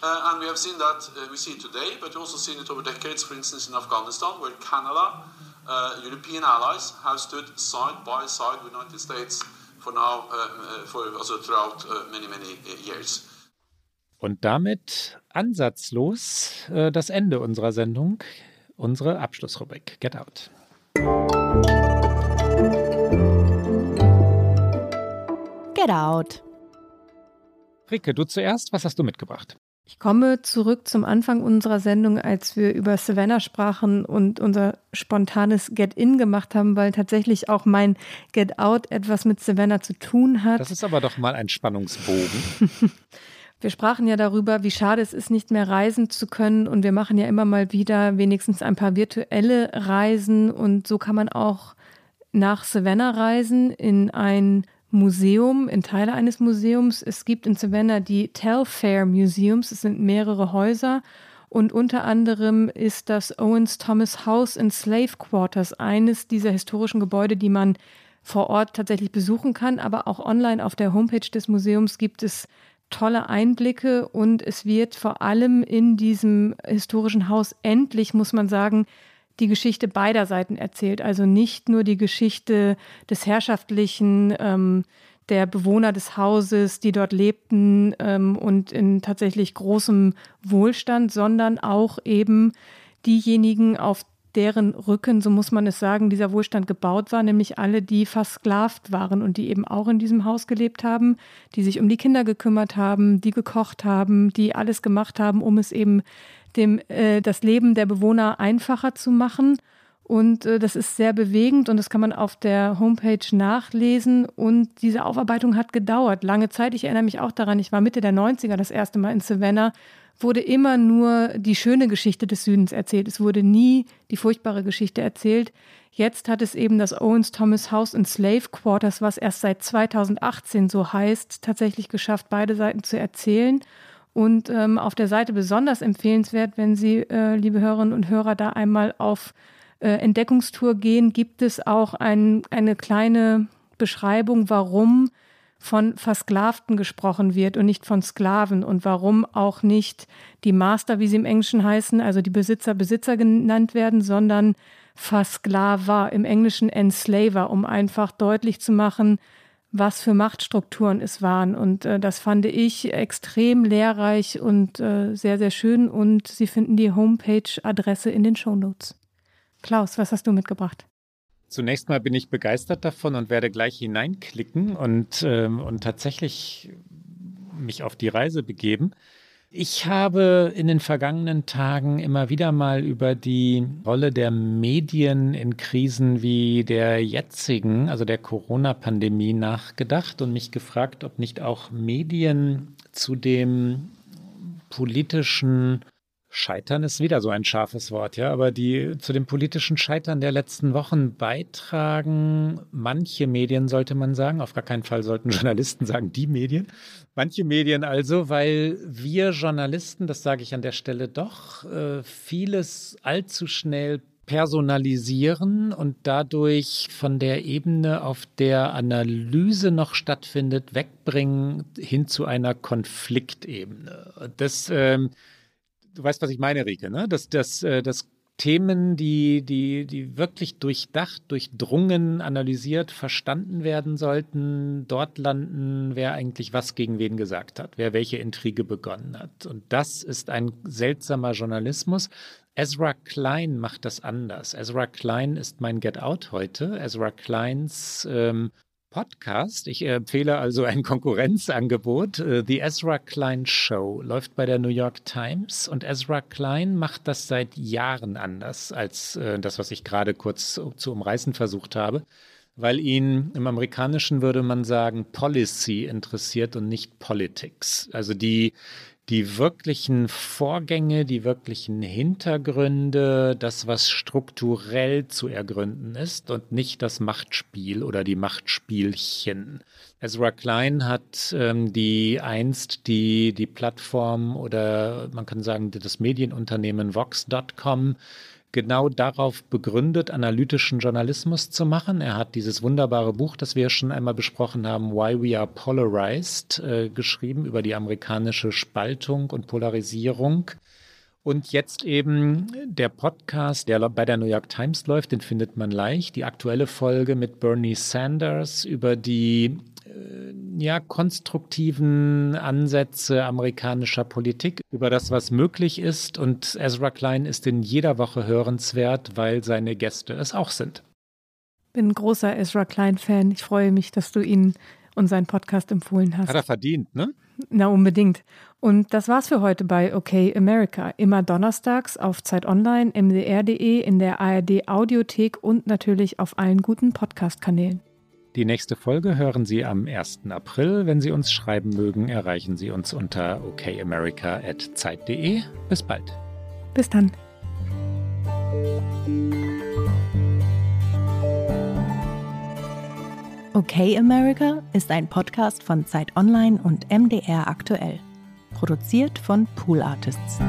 Uh, and we have seen that, uh, we see it today, but we've also seen it over decades, for instance, in Afghanistan, where Canada uh, European allies have stood side by side with the United States for now, uh, uh for, also throughout uh, many, many uh, years. Und damit ansatzlos äh, das Ende unserer Sendung, unsere Abschlussrubrik Get Out. Get Out. Rike, du zuerst, was hast du mitgebracht? Ich komme zurück zum Anfang unserer Sendung, als wir über Savannah sprachen und unser spontanes Get-In gemacht haben, weil tatsächlich auch mein Get-Out etwas mit Savannah zu tun hat. Das ist aber doch mal ein Spannungsbogen. Wir sprachen ja darüber, wie schade es ist, nicht mehr reisen zu können. Und wir machen ja immer mal wieder wenigstens ein paar virtuelle Reisen. Und so kann man auch nach Savannah reisen in ein Museum, in Teile eines Museums. Es gibt in Savannah die Telfair Museums. Es sind mehrere Häuser. Und unter anderem ist das Owens Thomas House in Slave Quarters eines dieser historischen Gebäude, die man vor Ort tatsächlich besuchen kann. Aber auch online auf der Homepage des Museums gibt es tolle Einblicke und es wird vor allem in diesem historischen Haus endlich, muss man sagen, die Geschichte beider Seiten erzählt. Also nicht nur die Geschichte des Herrschaftlichen, ähm, der Bewohner des Hauses, die dort lebten ähm, und in tatsächlich großem Wohlstand, sondern auch eben diejenigen, auf deren Rücken, so muss man es sagen, dieser Wohlstand gebaut war, nämlich alle, die versklavt waren und die eben auch in diesem Haus gelebt haben, die sich um die Kinder gekümmert haben, die gekocht haben, die alles gemacht haben, um es eben dem äh, das Leben der Bewohner einfacher zu machen. Und äh, das ist sehr bewegend und das kann man auf der Homepage nachlesen. Und diese Aufarbeitung hat gedauert, lange Zeit. Ich erinnere mich auch daran, ich war Mitte der 90er das erste Mal in Savannah wurde immer nur die schöne Geschichte des Südens erzählt. Es wurde nie die furchtbare Geschichte erzählt. Jetzt hat es eben das Owens Thomas House in Slave Quarters, was erst seit 2018 so heißt, tatsächlich geschafft, beide Seiten zu erzählen. Und ähm, auf der Seite besonders empfehlenswert, wenn Sie, äh, liebe Hörerinnen und Hörer, da einmal auf äh, Entdeckungstour gehen, gibt es auch ein, eine kleine Beschreibung, warum von Versklavten gesprochen wird und nicht von Sklaven und warum auch nicht die Master, wie sie im Englischen heißen, also die Besitzer, Besitzer genannt werden, sondern Versklaver, im Englischen Enslaver, um einfach deutlich zu machen, was für Machtstrukturen es waren. Und äh, das fand ich extrem lehrreich und äh, sehr, sehr schön. Und Sie finden die Homepage-Adresse in den Shownotes. Klaus, was hast du mitgebracht? Zunächst mal bin ich begeistert davon und werde gleich hineinklicken und, äh, und tatsächlich mich auf die Reise begeben. Ich habe in den vergangenen Tagen immer wieder mal über die Rolle der Medien in Krisen wie der jetzigen, also der Corona-Pandemie, nachgedacht und mich gefragt, ob nicht auch Medien zu dem politischen Scheitern ist wieder so ein scharfes Wort, ja, aber die zu dem politischen Scheitern der letzten Wochen beitragen manche Medien, sollte man sagen, auf gar keinen Fall sollten Journalisten sagen, die Medien, manche Medien also, weil wir Journalisten, das sage ich an der Stelle doch, äh, vieles allzu schnell personalisieren und dadurch von der Ebene, auf der Analyse noch stattfindet, wegbringen hin zu einer Konfliktebene. Das ähm, du weißt, was ich meine, Rike, ne? Dass, dass, äh, dass Themen, die, die, die wirklich durchdacht, durchdrungen, analysiert, verstanden werden sollten, dort landen, wer eigentlich was gegen wen gesagt hat, wer welche Intrige begonnen hat. Und das ist ein seltsamer Journalismus. Ezra Klein macht das anders. Ezra Klein ist mein Get Out heute. Ezra Kleins ähm, Podcast. Ich empfehle also ein Konkurrenzangebot. Äh, The Ezra Klein Show läuft bei der New York Times und Ezra Klein macht das seit Jahren anders als äh, das, was ich gerade kurz zu umreißen versucht habe, weil ihn im Amerikanischen würde man sagen Policy interessiert und nicht Politics. Also die die wirklichen Vorgänge, die wirklichen Hintergründe, das, was strukturell zu ergründen ist und nicht das Machtspiel oder die Machtspielchen. Ezra Klein hat ähm, die einst die, die Plattform oder man kann sagen das Medienunternehmen Vox.com genau darauf begründet, analytischen Journalismus zu machen. Er hat dieses wunderbare Buch, das wir schon einmal besprochen haben, Why We Are Polarized, äh, geschrieben über die amerikanische Spaltung und Polarisierung. Und jetzt eben der Podcast, der bei der New York Times läuft, den findet man leicht. Die aktuelle Folge mit Bernie Sanders über die ja, konstruktiven Ansätze amerikanischer Politik, über das, was möglich ist. Und Ezra Klein ist in jeder Woche hörenswert, weil seine Gäste es auch sind. Bin ein großer Ezra Klein-Fan. Ich freue mich, dass du ihn und seinen Podcast empfohlen hast. Hat er verdient, ne? Na, unbedingt. Und das war's für heute bei OK America. Immer donnerstags auf Zeit Online, mdr.de, in der ARD Audiothek und natürlich auf allen guten Podcast-Kanälen. Die nächste Folge hören Sie am 1. April. Wenn Sie uns schreiben mögen, erreichen Sie uns unter okamerica.zeit.de. Bis bald. Bis dann. Okay America ist ein Podcast von Zeit Online und MDR aktuell. Produziert von Pool Artists.